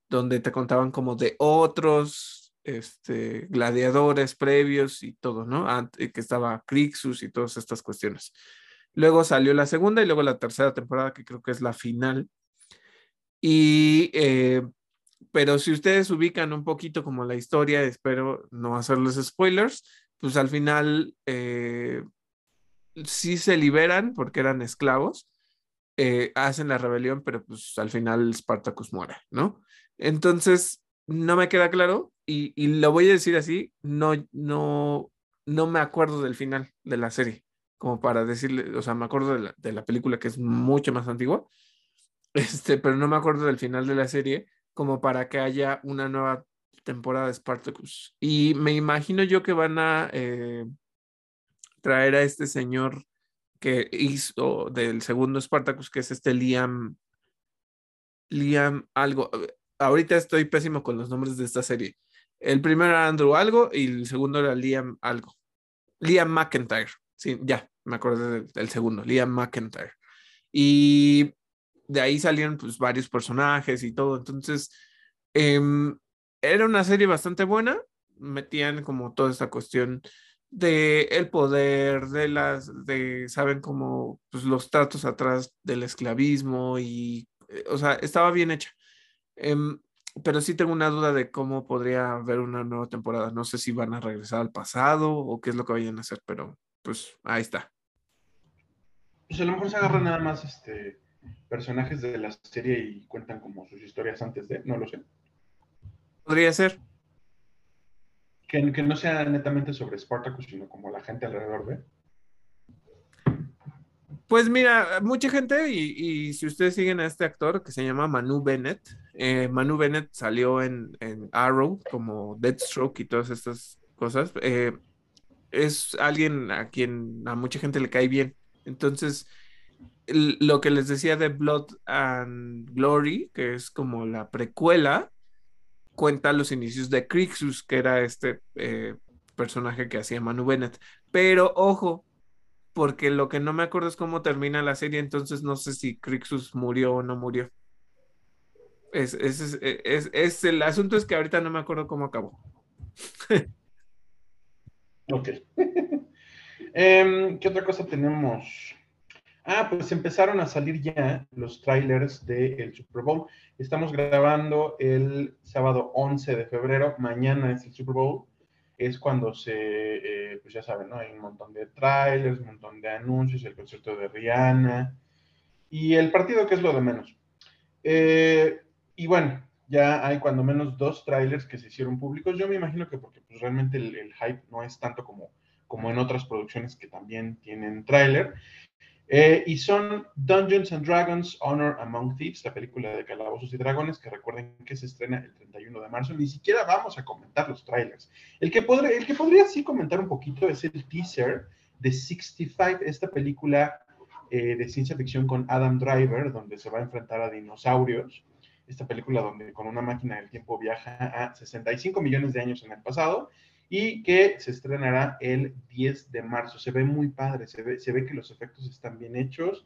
donde te contaban como de otros este, gladiadores previos y todo, ¿no? que estaba Crixus y todas estas cuestiones. Luego salió la segunda y luego la tercera temporada, que creo que es la final. Y, eh, pero si ustedes ubican un poquito como la historia, espero no hacerles spoilers, pues al final eh, sí se liberan porque eran esclavos eh, hacen la rebelión, pero pues al final Spartacus muere, ¿no? Entonces, no me queda claro y, lo voy a decir así, no, no, no me acuerdo del final de la serie, como para decirle, o sea, me acuerdo de la, de la película que es mucho más antigua, este, pero no me acuerdo del final de la serie como para que haya una nueva temporada de Spartacus. Y me imagino yo que van a eh, traer a este señor que hizo del segundo Spartacus, que es este Liam, Liam algo. Ahorita estoy pésimo con los nombres de esta serie. El primero era Andrew algo y el segundo era Liam algo. Liam McIntyre. Sí, ya, me acordé del, segundo, Liam McIntyre. Y de ahí salieron pues varios personajes y todo. Entonces, em, era una serie bastante buena. Metían como toda esta cuestión de el poder, de las, de, saben, como pues, los tratos atrás del esclavismo y, eh, o sea, estaba bien hecha. Em, pero sí tengo una duda de cómo podría haber una nueva temporada. No sé si van a regresar al pasado o qué es lo que vayan a hacer, pero pues ahí está. Pues a lo mejor se agarran nada más este personajes de la serie y cuentan como sus historias antes de, no lo sé. Podría ser que, no sea netamente sobre Spartacus, sino como la gente alrededor de. Pues mira, mucha gente, y, si ustedes siguen a este actor que se llama Manu Bennett, eh, Manu Bennett salió en, Arrow como Deathstroke y todas estas cosas. Eh, es alguien a quien a mucha gente le cae bien. Entonces, lo que les decía de Blood and Glory, que es como la precuela, cuenta los inicios de Crixus, que era este eh, personaje que hacía Manu Bennett. Pero ojo, porque lo que no me acuerdo es cómo termina la serie, entonces no sé si Crixus murió o no murió. Es, es, el asunto es que ahorita no me acuerdo cómo acabó. ok. Em, ¿Qué otra cosa tenemos? Ah, pues empezaron a salir ya los trailers del Super Bowl. Estamos grabando el sábado 11 de febrero. Mañana es el Super Bowl. Es cuando se, eh, pues ya saben, ¿no? Hay un montón de trailers, un montón de anuncios, el concierto de Rihanna y el partido que es lo de menos. Eh, y bueno, ya hay cuando menos dos trailers que se hicieron públicos. Yo me imagino que porque pues, realmente el, hype no es tanto como, como en otras producciones que también tienen trailer. Eh, y son Dungeons and Dragons Honor Among Thieves, la película de Calabozos y Dragones, que recuerden que se estrena el 31 de marzo. Ni siquiera vamos a comentar los trailers. El que, podré, el que podría sí comentar un poquito es el teaser de 65, esta película eh, de ciencia ficción con Adam Driver, donde se va a enfrentar a dinosaurios. Esta película donde con una máquina del tiempo viaja a 65 millones de años en el pasado y que se estrenará el 10 de marzo. Se ve muy padre, se ve, se ve que los efectos están bien hechos.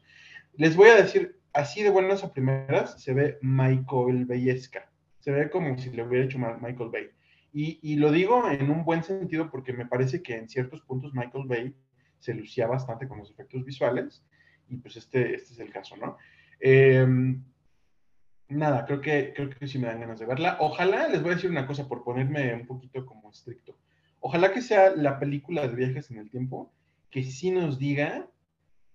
Les voy a decir, así de buenas a primeras, se ve Michael Bayesca. Se ve como si le hubiera hecho Michael Bay. Y, y, lo digo en un buen sentido porque me parece que en ciertos puntos Michael Bay se lucía bastante con los efectos visuales y pues este, este es el caso, ¿no? Em, nada, creo que, creo que sí me dan ganas de verla. Ojalá, les voy a decir una cosa por ponerme un poquito como estricto. Ojalá que sea la película de viajes en el tiempo que sí nos diga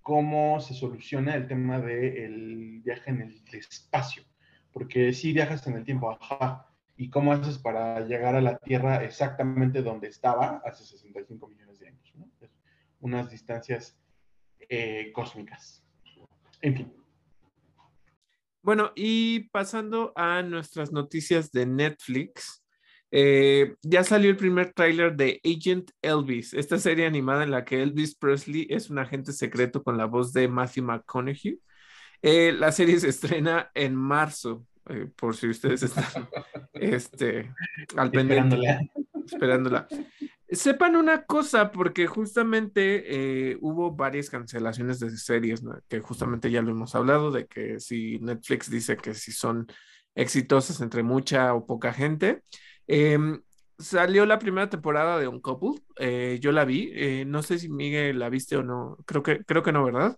cómo se soluciona el tema del viaje en el espacio. Porque si viajas en el tiempo, ajá. ¿Y cómo haces para llegar a la Tierra exactamente donde estaba hace 65 millones de años? Unas distancias eh, cósmicas. En fin. Bueno, y pasando a nuestras noticias de Netflix, eh, ya salió el primer tráiler de Agent Elvis, esta serie animada en la que Elvis Presley es un agente secreto con la voz de Matthew McConaughey. Eh, la serie se estrena en marzo, eh, por si ustedes están este, al pendiente, esperándola. Sepan una cosa, porque justamente hubo varias cancelaciones de series, que justamente ya lo hemos hablado, de que si Netflix dice que si son exitosas entre mucha o poca gente, Em, salió la primera temporada de Un Couple, eh, yo la vi, eh, no sé si Miguel la viste o no, creo que, creo que no, ¿verdad?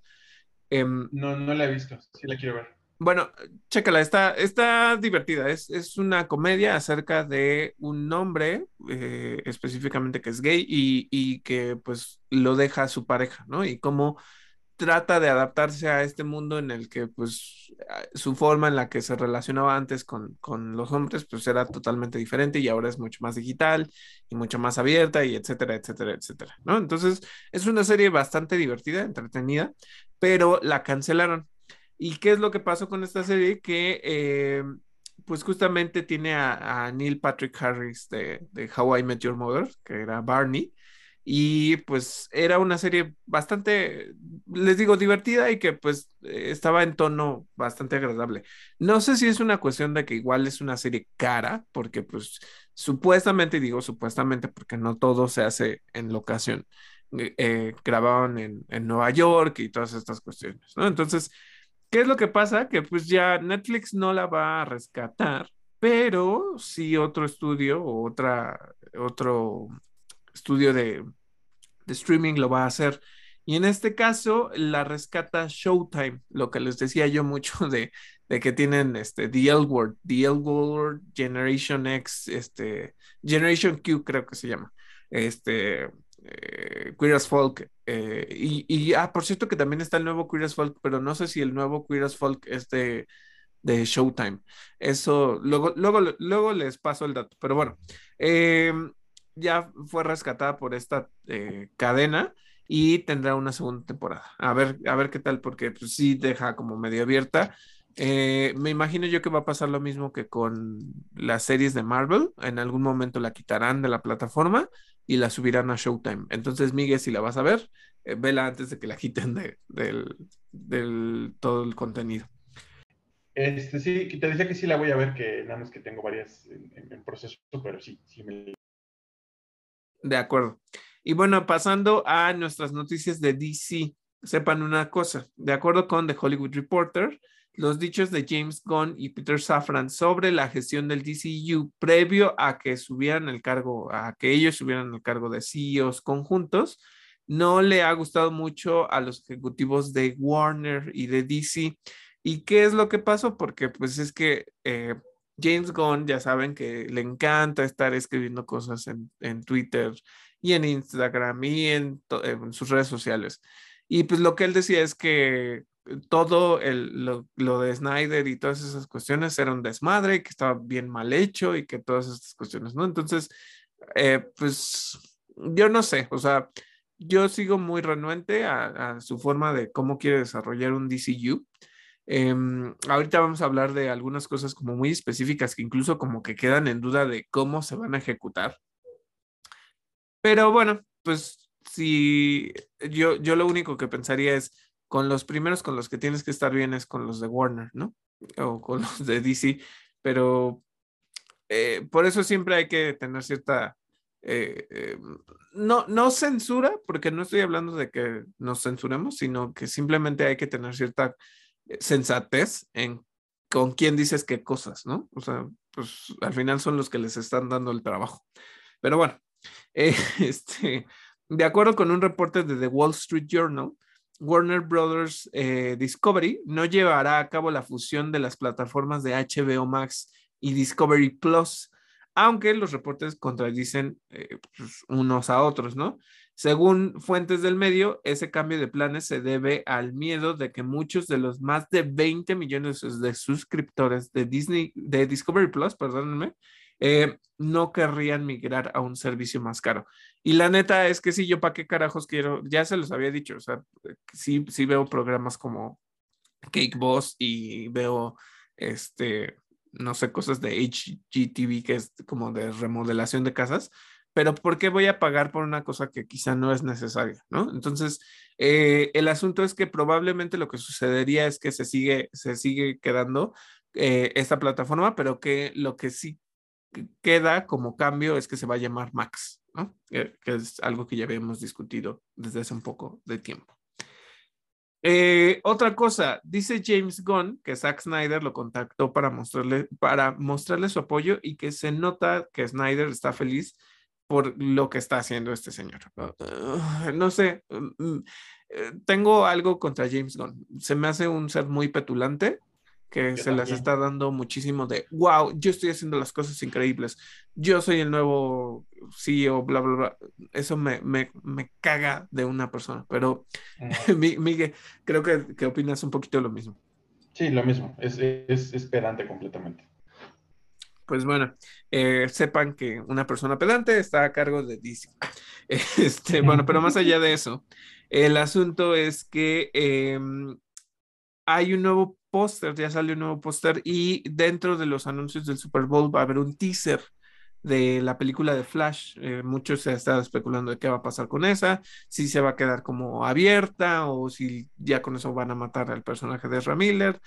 Em, no, no la he visto, sí la quiero ver. Bueno, chécala, está, está divertida, es, es una comedia acerca de un hombre eh, específicamente que es gay y, y, que pues lo deja a su pareja, ¿no? Y cómo trata de adaptarse a este mundo en el que pues su forma en la que se relacionaba antes con, los hombres pues era totalmente diferente y ahora es mucho más digital y mucho más abierta y etcétera, etcétera, etcétera, ¿no? Entonces es una serie bastante divertida, entretenida, pero la cancelaron. ¿Y qué es lo que pasó con esta serie? Que eh, pues justamente tiene a, Neil Patrick Harris de, de How I Met Your Mother, que era Barney, y pues era una serie bastante, les digo, divertida y que pues estaba en tono bastante agradable. No sé si es una cuestión de que igual es una serie cara, porque pues supuestamente, digo supuestamente porque no todo se hace en locación, eh, eh, grababan en, en Nueva York y todas estas cuestiones, ¿no? Entonces, ¿qué es lo que pasa? Que pues ya Netflix no la va a rescatar, pero sí otro estudio o otra, otro estudio de, streaming lo va a hacer. Y en este caso la rescata Showtime, lo que les decía yo mucho de, de que tienen este, The L Word, The L Word, Generation X, este, Generation Q creo que se llama, este, eh, Queer as Folk. Eh, y, y, ah, por cierto que también está el nuevo Queer as Folk, pero no sé si el nuevo Queer as Folk es de, de Showtime. Eso, luego, luego, luego les paso el dato, pero bueno. Eh, ya fue rescatada por esta eh, cadena y tendrá una segunda temporada. A ver, a ver qué tal, porque pues, sí deja como medio abierta. Eh, me imagino yo que va a pasar lo mismo que con las series de Marvel. En algún momento la quitarán de la plataforma y la subirán a Showtime. Entonces, Miguel, si la vas a ver, eh, vela antes de que la quiten de, del, todo el contenido. Este, sí, te decía que sí la voy a ver, que nada más que tengo varias en, en proceso, pero sí, sí me de acuerdo. Y bueno, pasando a nuestras noticias de DC, sepan una cosa, de acuerdo con The Hollywood Reporter, los dichos de James Gunn y Peter Safran sobre la gestión del DCU previo a que subieran el cargo, a que ellos subieran el cargo de CEOs conjuntos, no le ha gustado mucho a los ejecutivos de Warner y de DC. ¿Y qué es lo que pasó? Porque pues es que eh, James Gunn, ya saben que le encanta estar escribiendo cosas en, Twitter y en Instagram y en, sus redes sociales. Y pues lo que él decía es que todo lo, de Snyder y todas esas cuestiones era un desmadre, que estaba bien mal hecho y que todas estas cuestiones, ¿no? Entonces, eh, pues yo no sé, o sea, yo sigo muy renuente a, su forma de cómo quiere desarrollar un DCU. Em, ahorita vamos a hablar de algunas cosas como muy específicas que incluso como que quedan en duda de cómo se van a ejecutar. Pero bueno, pues si yo, yo lo único que pensaría es con los primeros con los que tienes que estar bien es con los de Warner, ¿no? O con los de DC, pero eh, por eso siempre hay que tener cierta, eh, eh, no, no censura, porque no estoy hablando de que nos censuremos, sino que simplemente hay que tener cierta sensatez en con quién dices qué cosas, ¿no? O sea, pues al final son los que les están dando el trabajo. Pero bueno, este, de acuerdo con un reporte de The Wall Street Journal, Warner Brothers Discovery no llevará a cabo la fusión de las plataformas de HBO Max y Discovery Plus, aunque los reportes contradicen eh, pues, unos a otros, ¿no? Según fuentes del medio, ese cambio de planes se debe al miedo de que muchos de los más de 20 millones de suscriptores de Disney, de Discovery Plus, perdónenme, eh, no querrían migrar a un servicio más caro. Y la neta es que sí, yo para qué carajos quiero, ya se los había dicho, o sea, sí, sí veo programas como Cake Boss y veo este no sé, cosas de HGTV, que es como de remodelación de casas, pero ¿por qué voy a pagar por una cosa que quizá no es necesaria? ¿no? Entonces, eh, el asunto es que probablemente lo que sucedería es que se sigue, se sigue quedando eh, esta plataforma, pero que lo que sí queda como cambio es que se va a llamar Max, ¿no? que es algo que ya habíamos discutido desde hace un poco de tiempo. Eh, otra cosa, dice James Gunn que Zack Snyder lo contactó para mostrarle, para mostrarle su apoyo y que se nota que Snyder está feliz por lo que está haciendo este señor. Ah, no sé, mm, mm, eh, tengo algo contra James Gunn. Se me hace un ser muy petulante que se las está dando muchísimo de, wow, yo estoy haciendo las cosas increíbles, yo soy el nuevo CEO, bla, bla, bla. Eso me, me, me caga de una persona, pero Miguel, creo que, que, opinas un poquito lo mismo. Sí, lo mismo, es, es esperante completamente. Pues bueno, eh, sepan que una persona pedante está a cargo de DC. Este, bueno, pero más allá de eso, el asunto es que em, hay un nuevo póster, ya salió un nuevo póster y dentro de los anuncios del Super Bowl va a haber un teaser de la película de Flash. Eh, muchos se han estado especulando de qué va a pasar con esa, si se va a quedar como abierta o si ya con eso van a matar al personaje de Ezra Miller.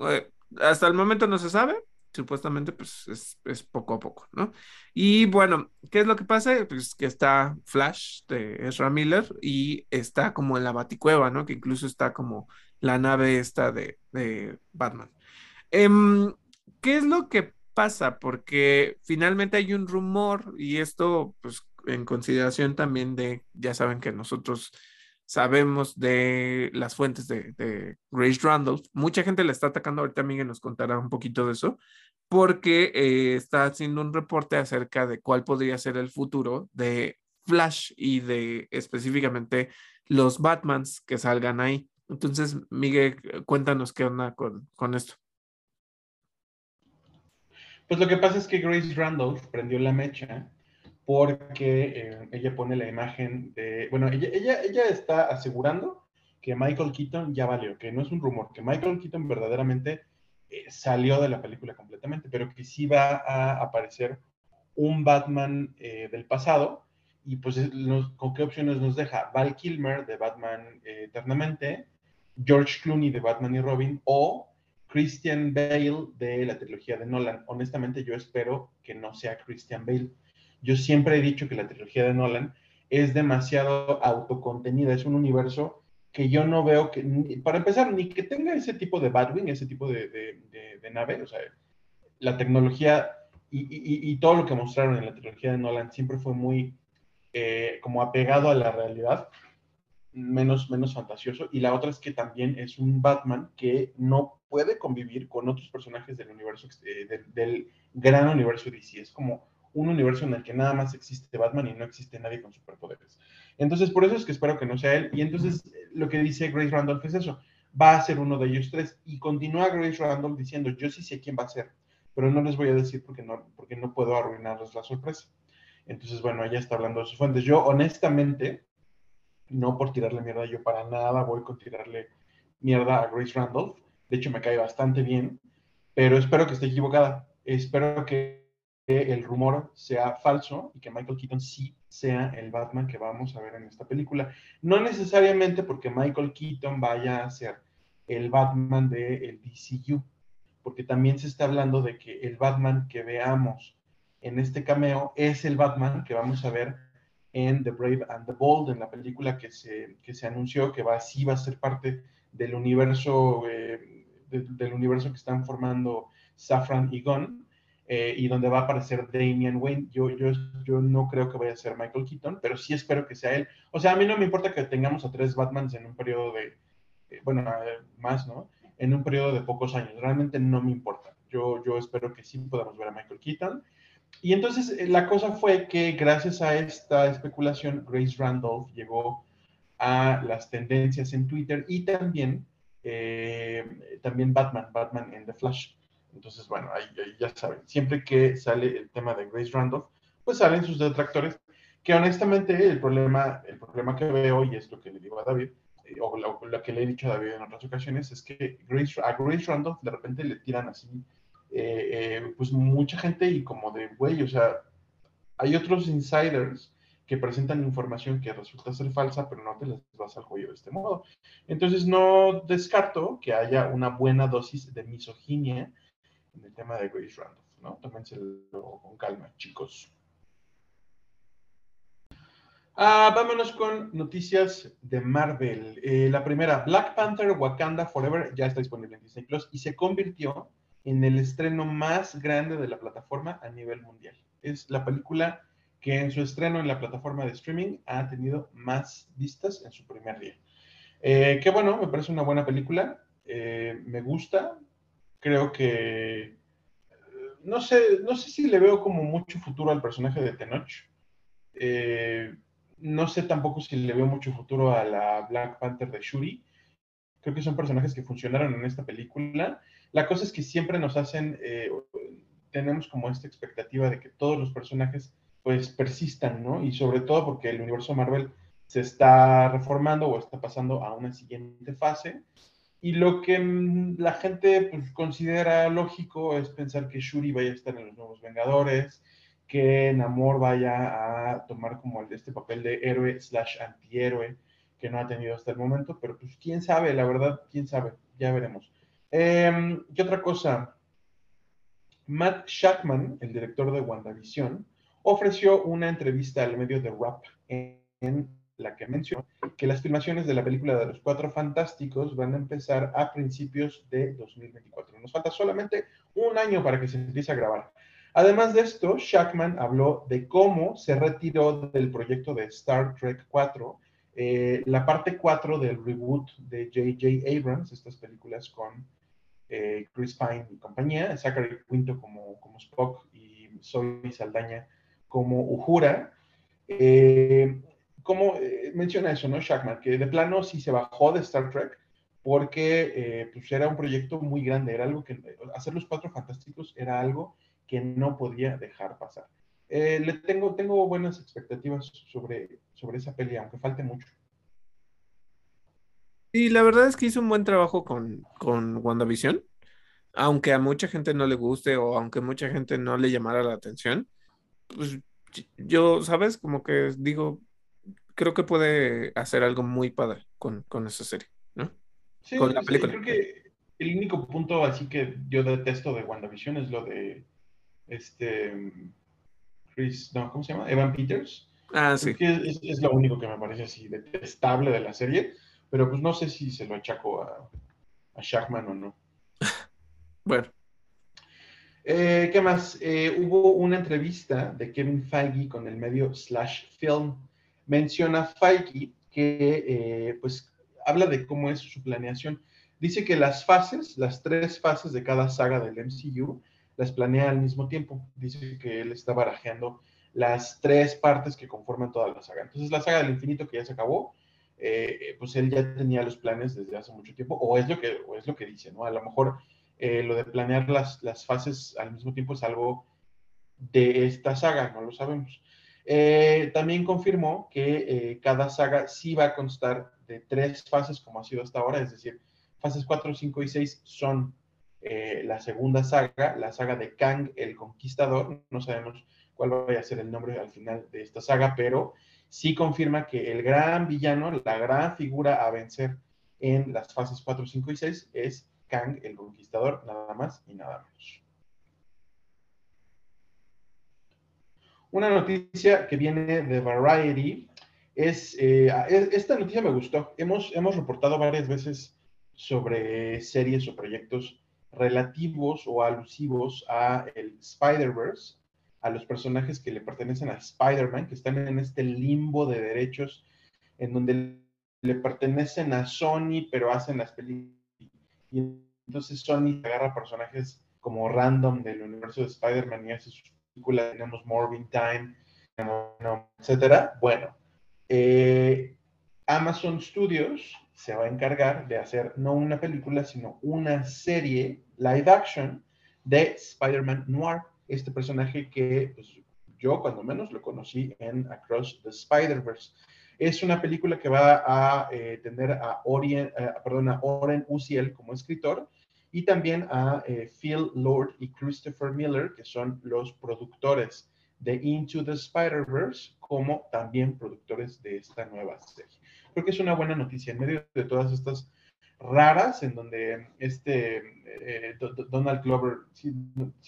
Eh, hasta el momento no se sabe, supuestamente pues es, poco a poco, ¿no? Y bueno, ¿qué es lo que pasa? Pues que está Flash de Ezra Miller y está como en la baticueva, ¿no? Que incluso está como la nave esta de, Batman. Em, ¿Qué es lo que pasa? Porque finalmente hay un rumor y esto, pues, en consideración también de, ya saben que nosotros sabemos de las fuentes de, Grace Randolph. Mucha gente le está atacando, ahorita Miguel nos contará un poquito de eso, porque eh, está haciendo un reporte acerca de cuál podría ser el futuro de Flash y de específicamente los Batmans que salgan ahí. Entonces, Miguel, cuéntanos qué onda con, con esto. Pues lo que pasa es que Grace Randolph prendió la mecha porque eh, ella pone la imagen de, bueno, ella, ella, está asegurando que Michael Keaton ya valió, que no es un rumor, que Michael Keaton verdaderamente eh, salió de la película completamente, pero que sí va a aparecer un Batman eh, del pasado. Y pues, ¿con qué opciones nos deja? Val Kilmer de Batman Eternamente, George Clooney de Batman y Robin o Christian Bale de la trilogía de Nolan. Honestamente, yo espero que no sea Christian Bale. Yo siempre he dicho que la trilogía de Nolan es demasiado autocontenida, es un universo que yo no veo que, para empezar, ni que tenga ese tipo de Batwing, ese tipo de, nave, o sea, la tecnología y, todo lo que mostraron en la trilogía de Nolan siempre fue muy eh, como apegado a la realidad menos, menos fantasioso. Y la otra es que también es un Batman que no puede convivir con otros personajes del universo, eh, del, gran universo DC. Es como un universo en el que nada más existe Batman y no existe nadie con superpoderes. Entonces, por eso es que espero que no sea él. Y entonces, lo que dice Grace Randolph es eso. Va a ser uno de ellos tres. Y continúa Grace Randolph diciendo, yo sí sé quién va a ser, pero no les voy a decir porque no, porque no puedo arruinarles la sorpresa. Entonces, bueno, ella está hablando de sus fuentes. Yo, honestamente, no por tirarle mierda yo para nada voy con tirarle mierda a Grace Randolph. De hecho, me cae bastante bien, pero espero que esté equivocada. Espero que el rumor sea falso y que Michael Keaton sí sea el Batman que vamos a ver en esta película. No necesariamente porque Michael Keaton vaya a ser el Batman del DCU, porque también se está hablando de que el Batman que veamos en este cameo es el Batman que vamos a ver en The Brave and the Bold, en la película que se, que se anunció que va, sí va a ser parte del universo, eh, del universo que están formando Safran y Gunn, eh, y donde va a aparecer Damian Wayne. Yo, yo, yo no creo que vaya a ser Michael Keaton, pero sí espero que sea él. O sea, a mí no me importa que tengamos a tres Batmans en un periodo de, eh, bueno, más, ¿no? En un periodo de pocos años. Realmente no me importa. Yo, yo espero que sí podamos ver a Michael Keaton. Y entonces eh, la cosa fue que gracias a esta especulación, Grace Randolph llegó a las tendencias en Twitter y también, también Batman, Batman en The Flash. Entonces, bueno, ahí, ya saben, siempre que sale el tema de Grace Randolph, pues salen sus detractores, que honestamente el problema, el problema que veo, y es lo que le digo a David, eh, o lo, que le he dicho a David en otras ocasiones, es que Grace, a Grace Randolph de repente le tiran así, eh, eh, pues mucha gente y como de, güey, o sea, hay otros insiders que presentan información que resulta ser falsa, pero no te les vas al cuello de este modo. Entonces, no descarto que haya una buena dosis de misoginia en el tema de Grace Randolph, ¿no? Tómenselo con calma, chicos. Ah, vámonos con noticias de Marvel. Eh, la primera, Black Panther Wakanda Forever ya está disponible en Disney Plus y se convirtió en el estreno más grande de la plataforma a nivel mundial. Es la película que en su estreno en la plataforma de streaming ha tenido más vistas en su primer día. Eh, qué bueno, me parece una buena película. Eh, me gusta, creo que no sé, no sé si le veo como mucho futuro al personaje de Tenoch. Eh, no sé tampoco si le veo mucho futuro a la Black Panther de Shuri. Creo que son personajes que funcionaron en esta película. La cosa es que siempre nos hacen, eh, tenemos como esta expectativa de que todos los personajes pues persistan, ¿no? Y sobre todo porque el universo Marvel se está reformando o está pasando a una siguiente fase y lo que mm, la gente pues, considera lógico es pensar que Shuri vaya a estar en los nuevos Vengadores, que Namor vaya a tomar como este papel de héroe slash antihéroe que no ha tenido hasta el momento, pero pues quién sabe, la verdad, quién sabe, ya veremos. Em, ¿Qué otra cosa? Matt Shackman, el director de WandaVision, ofreció una entrevista al medio de Rap en la que mencionó que las filmaciones de la película de los Cuatro Fantásticos van a empezar a principios de 2024. Nos falta solamente un año para que se empiece a grabar. Además de esto, Shackman habló de cómo se retiró del proyecto de Star Trek 4, eh, la parte 4 del reboot de J.J. Abrams, estas películas con eh, Chris Pine y compañía, Zachary Quinto como, como Spock y Zoe Saldaña como Uhura. Eh, como eh, menciona eso, ¿no? Shackman, que de plano sí se bajó de Star Trek porque eh, pues era un proyecto muy grande, era algo que hacer los cuatro fantásticos era algo que no podía dejar pasar. Eh, le tengo, tengo buenas expectativas sobre, sobre esa peli, aunque falte mucho. Y la verdad es que hizo un buen trabajo con, con WandaVision, aunque a mucha gente no le guste o aunque mucha gente no le llamara la atención, pues yo, ¿sabes? Como que digo, creo que puede hacer algo muy padre con, esa serie, ¿no? Sí, con la película. creo que el único punto así que yo detesto de WandaVision es lo de este Chris, no, ¿cómo se llama? Evan Peters. Ah, sí. Es, es, lo único que me parece así detestable de la serie, pero pues no sé si se lo achaco a, a Shackman o no. bueno. Eh, ¿Qué más? Eh, hubo una entrevista de Kevin Feige con el medio Slash Film menciona Feige que eh, pues habla de cómo es su planeación. Dice que las fases, las tres fases de cada saga del MCU, las planea al mismo tiempo. Dice que él está barajeando las tres partes que conforman toda la saga. Entonces la saga del infinito que ya se acabó, eh, pues él ya tenía los planes desde hace mucho tiempo, o es lo que, es lo que dice, ¿no? A lo mejor eh, lo de planear las, las fases al mismo tiempo es algo de esta saga, no lo sabemos. Eh, también confirmó que eh, cada saga sí va a constar de tres fases como ha sido hasta ahora, es decir, fases 4, 5 y 6 son eh, la segunda saga, la saga de Kang el Conquistador, no sabemos cuál va a ser el nombre al final de esta saga, pero sí confirma que el gran villano, la gran figura a vencer en las fases 4, 5 y 6 es Kang el Conquistador, nada más y nada menos. Una noticia que viene de Variety es, eh, esta noticia me gustó. Hemos, hemos reportado varias veces sobre series o proyectos relativos o alusivos a el Spider-Verse, a los personajes que le pertenecen a Spider-Man, que están en este limbo de derechos en donde le pertenecen a Sony, pero hacen las películas. Y entonces Sony agarra personajes como random del universo de Spider-Man y hace sus tenemos Morbin Time, etcétera. Bueno, eh, Amazon Studios se va a encargar de hacer no una película, sino una serie live action de Spider-Man Noir, este personaje que pues, yo cuando menos lo conocí en Across the Spider-Verse. Es una película que va a eh, tener a, Orien, eh, a Oren Uziel como escritor y también a eh, Phil Lord y Christopher Miller, que son los productores de Into the Spider-Verse, como también productores de esta nueva serie. Creo que es una buena noticia en medio de todas estas raras en donde este eh, Donald Glover, ¿sí,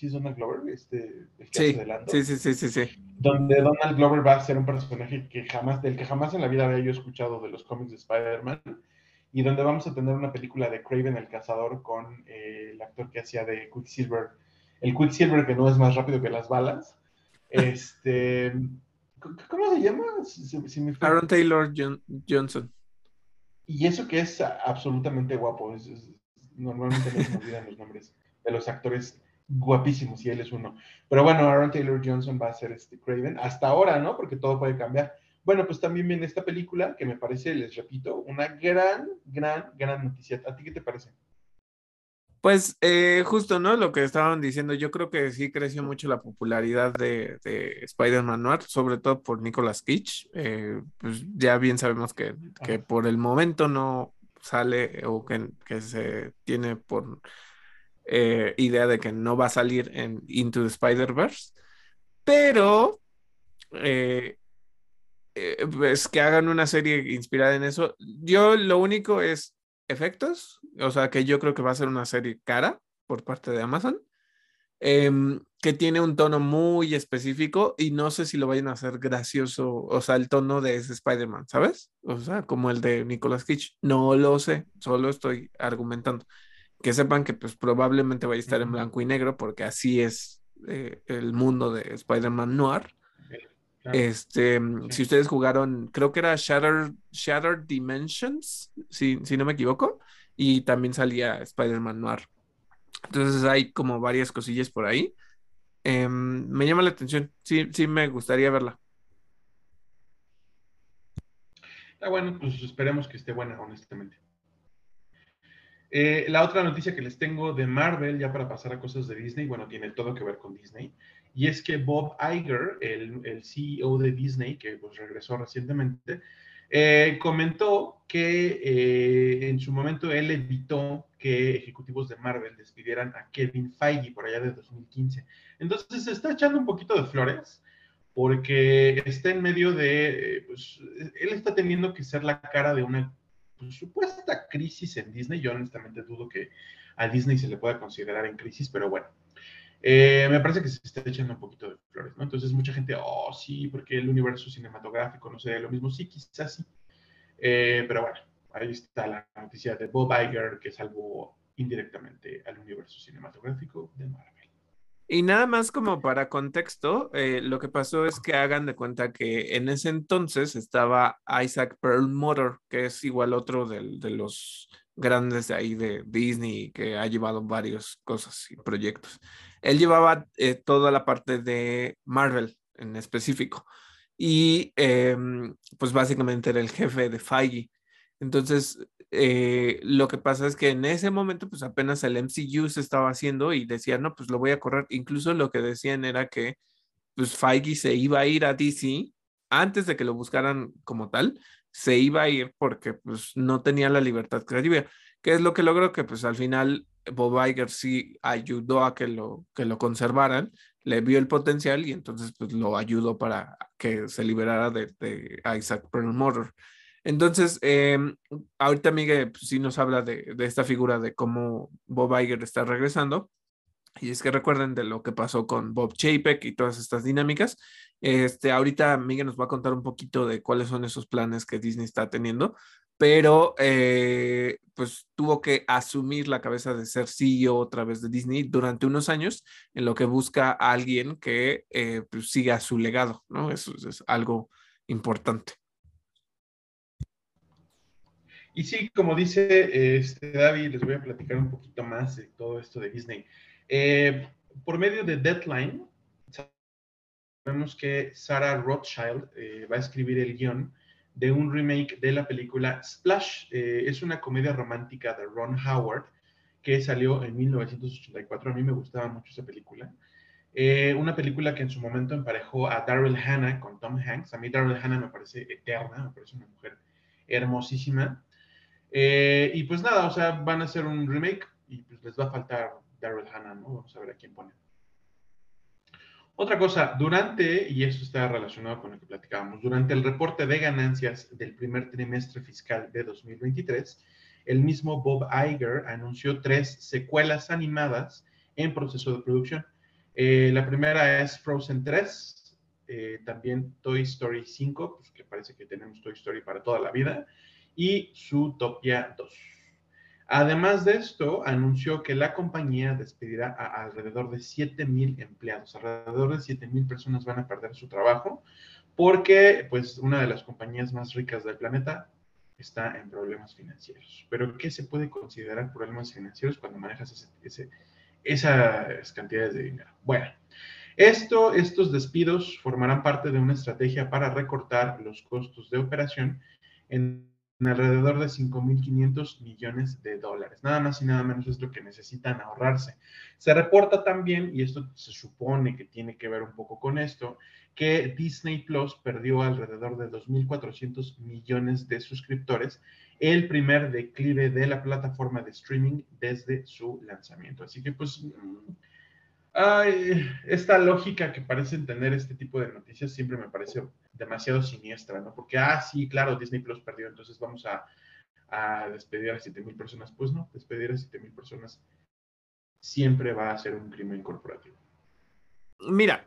es Donald Glover? Este, el que sí, sí, sí, sí, sí, Donde Donald Glover va a ser un personaje que jamás, del que jamás en la vida había yo escuchado de los cómics de Spider-Man y donde vamos a tener una película de Craven el Cazador con eh, el actor que hacía de Quicksilver, el Quicksilver que no es más rápido que las balas. Este, ¿Cómo se llama? Aaron Taylor Johnson. Y eso que es absolutamente guapo. normalmente no se me olvidan los nombres de los actores guapísimos y él es uno. Pero bueno, Aaron Taylor Johnson va a ser este Craven hasta ahora, ¿no? Porque todo puede cambiar. Bueno, pues también viene esta película que me parece, les repito, una gran, gran, gran noticia. ¿A ti qué te parece? Pues eh, justo, ¿no? Lo que estaban diciendo, yo creo que sí creció mucho la popularidad de, Spider-Man Noir, sobre todo por Nicolas Cage. Eh, pues ya bien sabemos que, por el momento no sale o que, se tiene por eh, idea de que no va a salir en Into the Spider-Verse, pero eh, pues que hagan una serie inspirada en eso. Yo lo único es efectos, o sea que yo creo que va a ser una serie cara por parte de Amazon, em, que tiene un tono muy específico y no sé si lo vayan a hacer gracioso, o sea, el tono de ese Spider-Man, ¿sabes? O sea, como el de Nicolas Cage. No lo sé, solo estoy argumentando. Que sepan que pues probablemente vaya a estar en blanco y negro porque así es eh, el mundo de Spider-Man Noir este, mm, si ustedes jugaron, creo que era Shattered, Shattered Dimensions, si, si no me equivoco, y también salía Spider-Man Noir. Entonces hay como varias cosillas por ahí. Em, me llama la atención, sí, sí me gustaría verla. Ah, bueno, pues esperemos que esté buena, honestamente. Eh, la otra noticia que les tengo de Marvel, ya para pasar a cosas de Disney, bueno, tiene todo que ver con Disney, y es que Bob Iger, el, CEO de Disney, que pues regresó recientemente, eh, comentó que eh, en su momento él evitó que ejecutivos de Marvel despidieran a Kevin Feige por allá de 2015. Entonces se está echando un poquito de flores porque está en medio de, pues, él está teniendo que ser la cara de una pues, supuesta crisis en Disney. Yo honestamente dudo que a Disney se le pueda considerar en crisis, pero bueno, eh, me parece que se está echando un poquito de flores, ¿no? Entonces mucha gente, oh, sí, porque el universo cinematográfico no sería lo mismo. Sí, quizás sí. Eh, pero bueno, ahí está la noticia de Bob Iger que salvó indirectamente al universo cinematográfico de Marvel. Y nada más como para contexto, eh, lo que pasó es que hagan de cuenta que en ese entonces estaba Isaac Perlmutter, que es igual otro de los grandes de ahí de Disney que ha llevado varias cosas y proyectos. Él llevaba eh, toda la parte de Marvel en específico y em, pues básicamente era el jefe de Feige. Entonces, eh, lo que pasa es que en ese momento pues apenas el MCU se estaba haciendo y decían, no, pues lo voy a correr. Incluso lo que decían era que pues Feige se iba a ir a DC antes de que lo buscaran como tal, se iba a ir porque pues no tenía la libertad creativa, que es lo que logró que pues al final Bob Iger sí ayudó a que lo, que lo conservaran, le vio el potencial y entonces pues lo ayudó para que se liberara de, Isaac Perlmutter. Entonces, em, ahorita Miguel pues, sí nos habla de, de, esta figura de cómo Bob Iger está regresando. Y es que recuerden de lo que pasó con Bob Chapek y todas estas dinámicas. Este, ahorita Miguel nos va a contar un poquito de cuáles son esos planes que Disney está teniendo, pero eh, pues tuvo que asumir la cabeza de ser CEO otra vez de Disney durante unos años, en lo que busca a alguien que eh, pues, siga su legado, ¿no? Eso, es algo importante. Y sí, como dice este David, les voy a platicar un poquito más de todo esto de Disney. Eh, por medio de Deadline, sabemos que Sarah Rothschild eh, va a escribir el guion de un remake de la película Splash. Eh, es una comedia romántica de Ron Howard que salió en 1984. A mí me gustaba mucho esa película. una película que en su momento emparejó a Daryl Hannah con Tom Hanks. A mí Daryl Hannah me parece eterna, me parece una mujer hermosísima. y pues nada, o sea, van a hacer un remake y pues les va a faltar Daryl Hannah, ¿no? Vamos a ver a quién pone. Otra cosa, durante, y esto está relacionado con lo que platicábamos, durante el reporte de ganancias del primer trimestre fiscal de 2023, el mismo Bob Iger anunció tres secuelas animadas en proceso de producción. Eh, la primera es Frozen 3, eh, también Toy Story 5, pues que parece que tenemos Toy Story para toda la vida, y Zootopia 2. Además de esto, anunció que la compañía despedirá a alrededor de 7 mil empleados. Alrededor de 7 mil personas van a perder su trabajo porque, pues, una de las compañías más ricas del planeta está en problemas financieros. Pero, ¿qué se puede considerar problemas financieros cuando manejas esas cantidades de dinero? Bueno, esto, estos despidos formarán parte de una estrategia para recortar los costos de operación en alrededor de 5.500 millones de dólares. Nada más y nada menos es lo que necesitan ahorrarse. Se reporta también, y esto se supone que tiene que ver un poco con esto, que Disney Plus perdió alrededor de 2.400 millones de suscriptores, el primer declive de la plataforma de streaming desde su lanzamiento. Así que pues... Mm, esta lógica que parecen tener este tipo de noticias siempre me parece demasiado siniestra, ¿no? Porque, ah, sí, claro, Disney Plus perdió, entonces vamos a, despedir a 7 mil personas. Pues no, despedir a 7 mil personas siempre va a ser un crimen corporativo. Mira,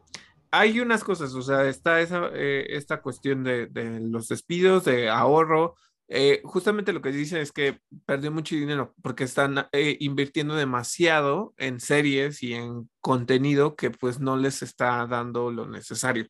hay unas cosas, o sea, está esa, eh, esta cuestión de, los despidos, de ahorro. Eh, justamente lo que dice es que perdió mucho dinero porque están eh, invirtiendo demasiado en series y en contenido que pues no les está dando lo necesario.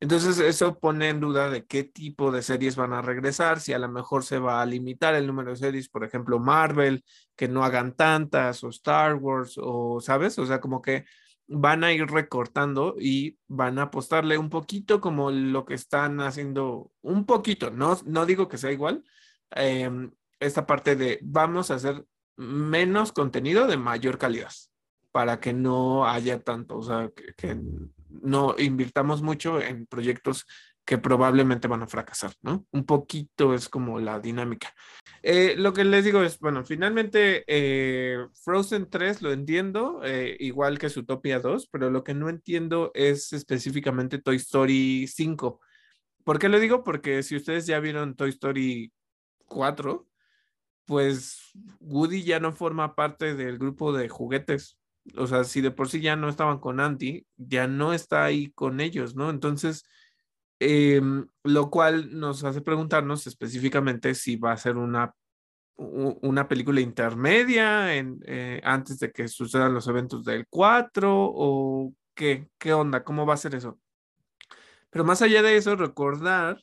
Entonces eso pone en duda de qué tipo de series van a regresar, si a lo mejor se va a limitar el número de series, por ejemplo, Marvel, que no hagan tantas, o Star Wars, o, ¿sabes? O sea, como que van a ir recortando y van a apostarle un poquito como lo que están haciendo, un poquito, no, no digo que sea igual, em, esta parte de vamos a hacer menos contenido de mayor calidad para que no haya tanto, o sea, que no invirtamos mucho en proyectos que probablemente van a fracasar, ¿no? Un poquito es como la dinámica. Eh, lo que les digo es, bueno, finalmente eh, Frozen 3 lo entiendo, eh, igual que Zootopia 2, pero lo que no entiendo es específicamente Toy Story 5. ¿Por qué lo digo? Porque si ustedes ya vieron Toy Story 4, pues Woody ya no forma parte del grupo de juguetes o sea, si de por sí ya no estaban con Andy, ya no está ahí con ellos, ¿no? Entonces, em, lo cual nos hace preguntarnos específicamente si va a ser una, una película intermedia en, eh, antes de que sucedan los eventos del 4 o qué, qué onda, cómo va a ser eso. Pero más allá de eso, recordar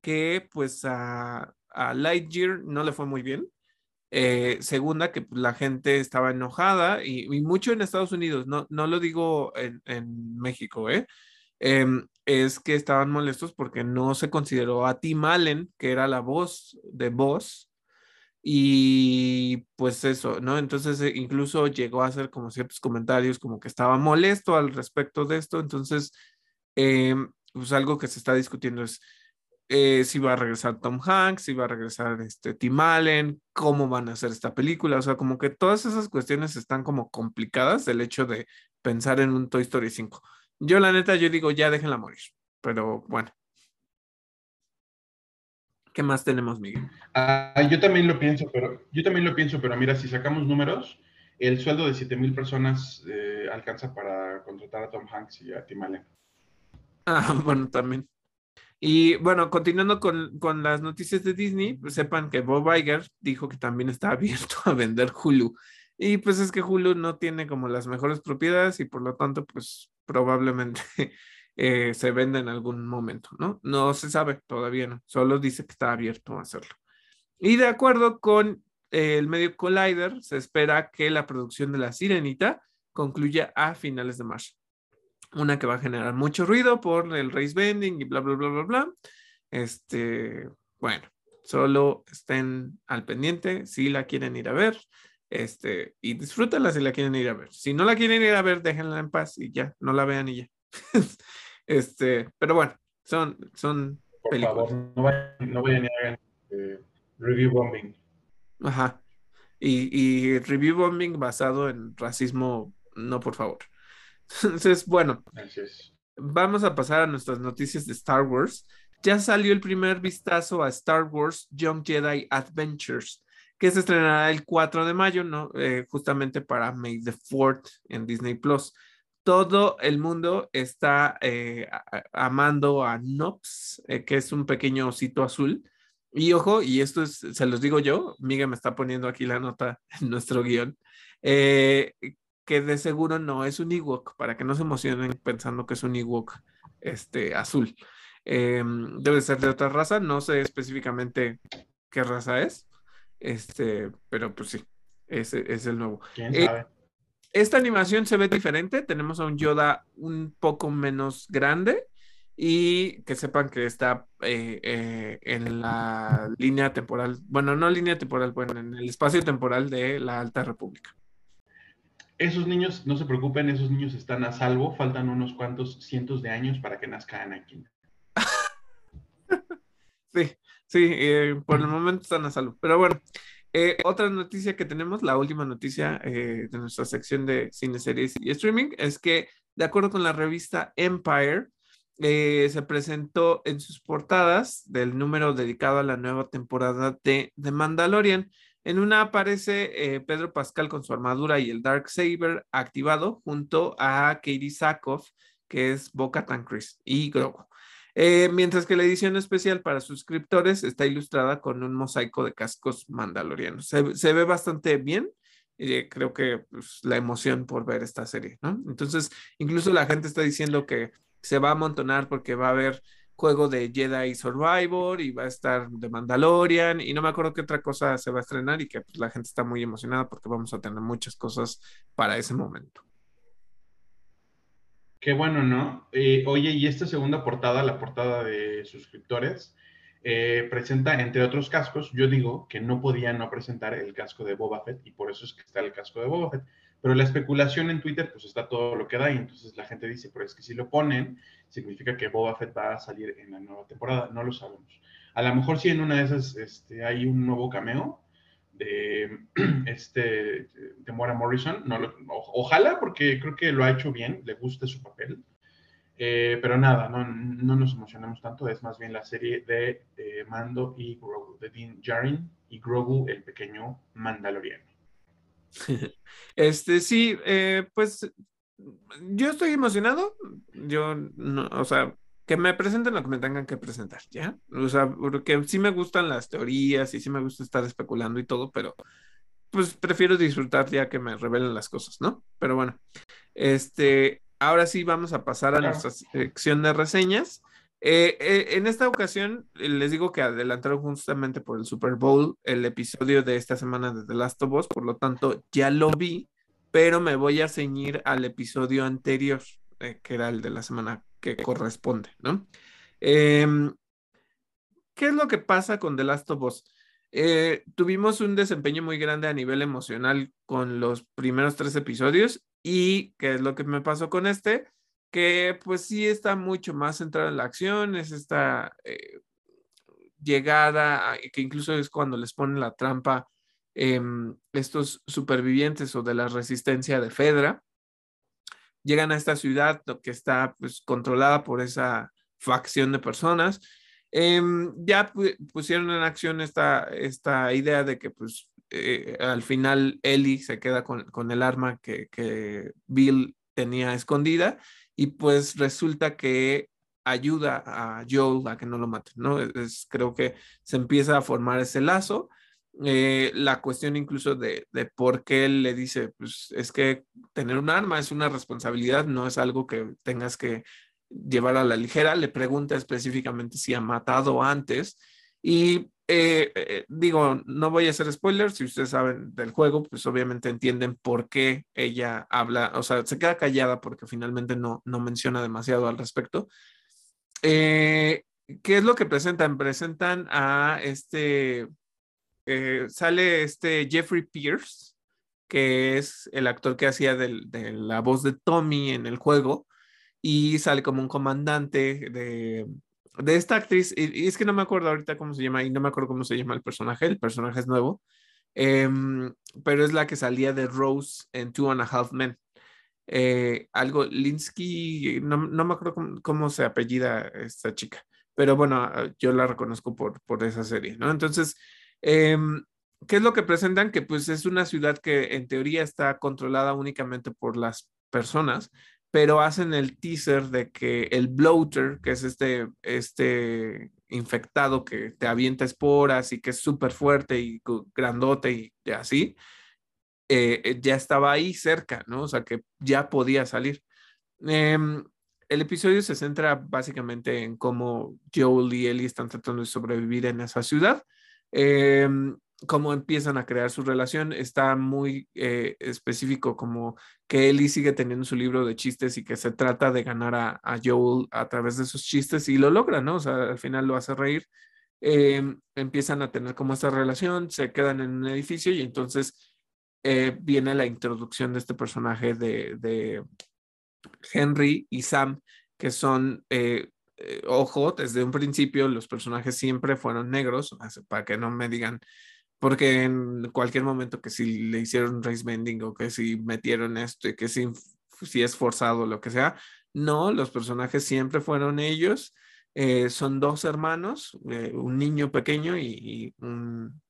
que pues a, a Lightyear no le fue muy bien. Eh, segunda, que la gente estaba enojada y, mucho en Estados Unidos, no, no lo digo en, México, ¿eh? Em, es que estaban molestos porque no se consideró a Tim Allen, que era la voz de voz, y pues eso, ¿no? Entonces eh, incluso llegó a hacer como ciertos comentarios como que estaba molesto al respecto de esto, entonces Em, pues algo que se está discutiendo es eh, si va a regresar Tom Hanks, si va a regresar este, Tim Allen, cómo van a hacer esta película. O sea, como que todas esas cuestiones están como complicadas del hecho de pensar en un Toy Story 5. Yo la neta, yo digo, ya déjenla morir. Pero bueno. ¿Qué más tenemos, Miguel? Ah, yo también lo pienso, pero yo también lo pienso, pero mira, si sacamos números, el sueldo de 7 mil personas eh, alcanza para contratar a Tom Hanks y a Tim Allen. Ah, bueno, también. Y bueno, continuando con, con las noticias de Disney, pues sepan que Bob Iger dijo que también está abierto a vender Hulu. Y pues es que Hulu no tiene como las mejores propiedades y por lo tanto, pues probablemente eh, se venda en algún momento, ¿no? No se sabe todavía, ¿no? Solo dice que está abierto a hacerlo. Y de acuerdo con el medio Collider, se espera que la producción de La Sirenita concluya a finales de marzo. Una que va a generar mucho ruido por el race bending y bla, bla, bla, bla, bla. Este, bueno, solo estén al pendiente si la quieren ir a ver. Este, y disfrútenla si la quieren ir a ver. Si no la quieren ir a ver, déjenla en paz y ya, no la vean y ya. este, pero bueno, son, son Por películas. favor, no vayan, no vayan a hagan eh, review bombing. Ajá. Y, y review bombing basado en racismo, no, por favor. Entonces, bueno, vamos a pasar a nuestras noticias de Star Wars. Ya salió el primer vistazo a Star Wars Young Jedi Adventures, que se estrenará el 4 de mayo, ¿no? Eh, justamente para May the 4th en Disney Plus. Todo el mundo está eh, amando a Nox, eh, que es un pequeño osito azul. Y ojo, y esto es, se los digo yo, Miguel me está poniendo aquí la nota en nuestro guion, que de seguro no es un Ewok, para que no se emocionen pensando que es un Ewok este, azul. Em, debe ser de otra raza, no sé específicamente qué raza es, este, pero pues sí, ese es el nuevo. Eh, esta animación se ve diferente, tenemos a un Yoda un poco menos grande y que sepan que está eh, eh, en la línea temporal, bueno, no línea temporal, bueno, en el espacio temporal de la Alta República. Esos niños, no se preocupen, esos niños están a salvo, faltan unos cuantos cientos de años para que nazca Anakin. sí, sí, eh, por el momento están a salvo. Pero bueno, eh, otra noticia que tenemos, la última noticia eh, de nuestra sección de cine, series y streaming, es que de acuerdo con la revista Empire, se presentó en sus portadas del número dedicado a la nueva temporada de The Mandalorian. En una aparece Pedro Pascal con su armadura y el Dark Saber activado junto a Katie Sackhoff, que es Boca Tan Chris y Grogu. Eh, mientras que la edición especial para suscriptores está ilustrada con un mosaico de cascos mandalorianos. Se, ve bastante bien. Eh, creo que pues, la emoción por ver esta serie. Entonces, incluso la gente está diciendo que se va a amontonar porque va a haber juego de Jedi Survivor y va a estar de Mandalorian y no me acuerdo qué otra cosa se va a estrenar y que pues, la gente está muy emocionada porque vamos a tener muchas cosas para ese momento. Qué bueno, ¿no? Eh, oye, y esta segunda portada, la portada de suscriptores, eh, presenta, entre otros cascos, yo digo que no podía no presentar el casco de Boba Fett y por eso es que está el casco de Boba Fett. Pero la especulación en Twitter, pues está todo lo que da y entonces la gente dice, pero es que si lo ponen, significa que Boba Fett va a salir en la nueva temporada. No lo sabemos. A lo mejor sí en una de esas este, hay un nuevo cameo de este de Mora Morrison. Ojalá, porque creo que lo ha hecho bien, le gusta su papel. Eh, pero nada, no, no, nos emocionamos tanto, es más bien la serie de Mando y Grogu, de Dean Jarin y Grogu, el pequeño mandaloriano. Este sí, eh, pues yo estoy emocionado. Yo, no, o sea, que me presenten lo que me tengan que presentar, ¿ya? O sea, porque sí me gustan las teorías y sí me gusta estar especulando y todo, pero pues prefiero disfrutar ya que me revelen las cosas, ¿no? Pero bueno, este, ahora sí vamos a pasar a nuestra sección de reseñas. Eh, eh, en esta ocasión les digo que adelantaron justamente por el Super Bowl el episodio de esta semana de The Last of Us, por lo tanto ya lo vi, pero me voy a ceñir al episodio anterior, eh, que era el de la semana que corresponde, ¿no? Em, ¿Qué es lo que pasa con The Last of Us? tuvimos un desempeño muy grande a nivel emocional con los primeros tres episodios y ¿qué es lo que me pasó con este? que pues sí está mucho más centrada en la acción, es esta eh, llegada, que incluso es cuando les ponen la trampa em, estos supervivientes o de la resistencia de Fedra, llegan a esta ciudad que está pues, controlada por esa facción de personas. Em, ya pusieron en acción esta, esta idea de que pues eh, al final Ellie se queda con, con el arma que, que, Bill tenía escondida y pues resulta que ayuda a Joel a que no lo maten, ¿no? Es, creo que se empieza a formar ese lazo. Eh, la cuestión incluso de, de, por qué él le dice, pues es que tener un arma es una responsabilidad, no es algo que tengas que llevar a la ligera. Le pregunta específicamente si ha matado antes y eh, eh, digo, no voy a hacer spoilers, si ustedes saben del juego, pues obviamente entienden por qué ella habla, o sea, se queda callada porque finalmente no, no menciona demasiado al respecto. ¿Qué es lo que presentan? Presentan a este, sale este Jeffrey Pierce, que es el actor que hacía de la voz de Tommy en el juego, y sale como un comandante de, de esta actriz, y, es que no me acuerdo ahorita cómo se llama, y no me acuerdo cómo se llama el personaje, el personaje es nuevo, em, pero es la que salía de Rose en Two and a Half Men. Eh, algo, Linsky, no, me acuerdo cómo, se apellida esta chica, pero bueno, yo la reconozco por, por esa serie, ¿no? Entonces, em, ¿qué es lo que presentan? Que pues es una ciudad que en teoría está controlada únicamente por las personas, pero hacen el teaser de que el bloater, que es este, este infectado que te avienta esporas y que es súper fuerte y grandote y, así, eh, eh, ya estaba ahí cerca, ¿no? O sea, que ya podía salir. Em, el episodio se centra básicamente en cómo Joel y Ellie están tratando de sobrevivir en esa ciudad. Em, cómo empiezan a crear su relación. Está muy eh, específico como que Ellie sigue teniendo su libro de chistes y que se trata de ganar a, Joel a través de sus chistes y lo logra, ¿no? O sea, al final lo hace reír. Em, empiezan a tener como esta relación, se quedan en un edificio y entonces eh, viene la introducción de este personaje de, Henry y Sam, que son eh, ojo, desde un principio los personajes siempre fueron negros, para que no me digan porque en cualquier momento que si le hicieron race bending o que si metieron esto que si, si es forzado lo que sea, no, los personajes siempre fueron ellos. Eh, son dos hermanos, eh, un niño pequeño y, un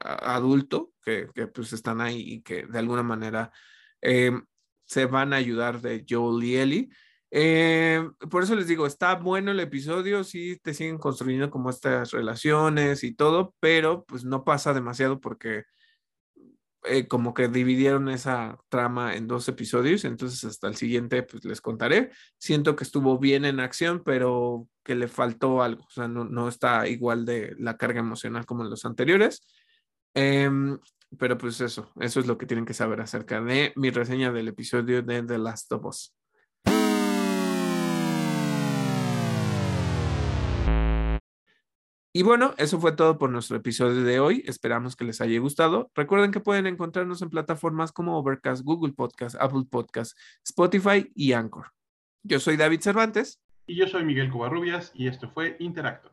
adulto que, que, pues están ahí y que de alguna manera eh, se van a ayudar de Joel y Ellie. Eh, por eso les digo, está bueno el episodio, sí te siguen construyendo como estas relaciones y todo, pero pues no pasa demasiado porque eh, como que dividieron esa trama en dos episodios, entonces hasta el siguiente pues les contaré. Siento que estuvo bien en acción, pero que le faltó algo, o sea, no, no está igual de la carga emocional como en los anteriores. Em, pero pues eso, eso es lo que tienen que saber acerca de mi reseña del episodio de The Last of Us. Y bueno, eso fue todo por nuestro episodio de hoy. Esperamos que les haya gustado. Recuerden que pueden encontrarnos en plataformas como Overcast, Google Podcast, Apple Podcast, Spotify y Anchor. Yo soy David Cervantes. Y yo soy Miguel Covarrubias y esto fue Interacto.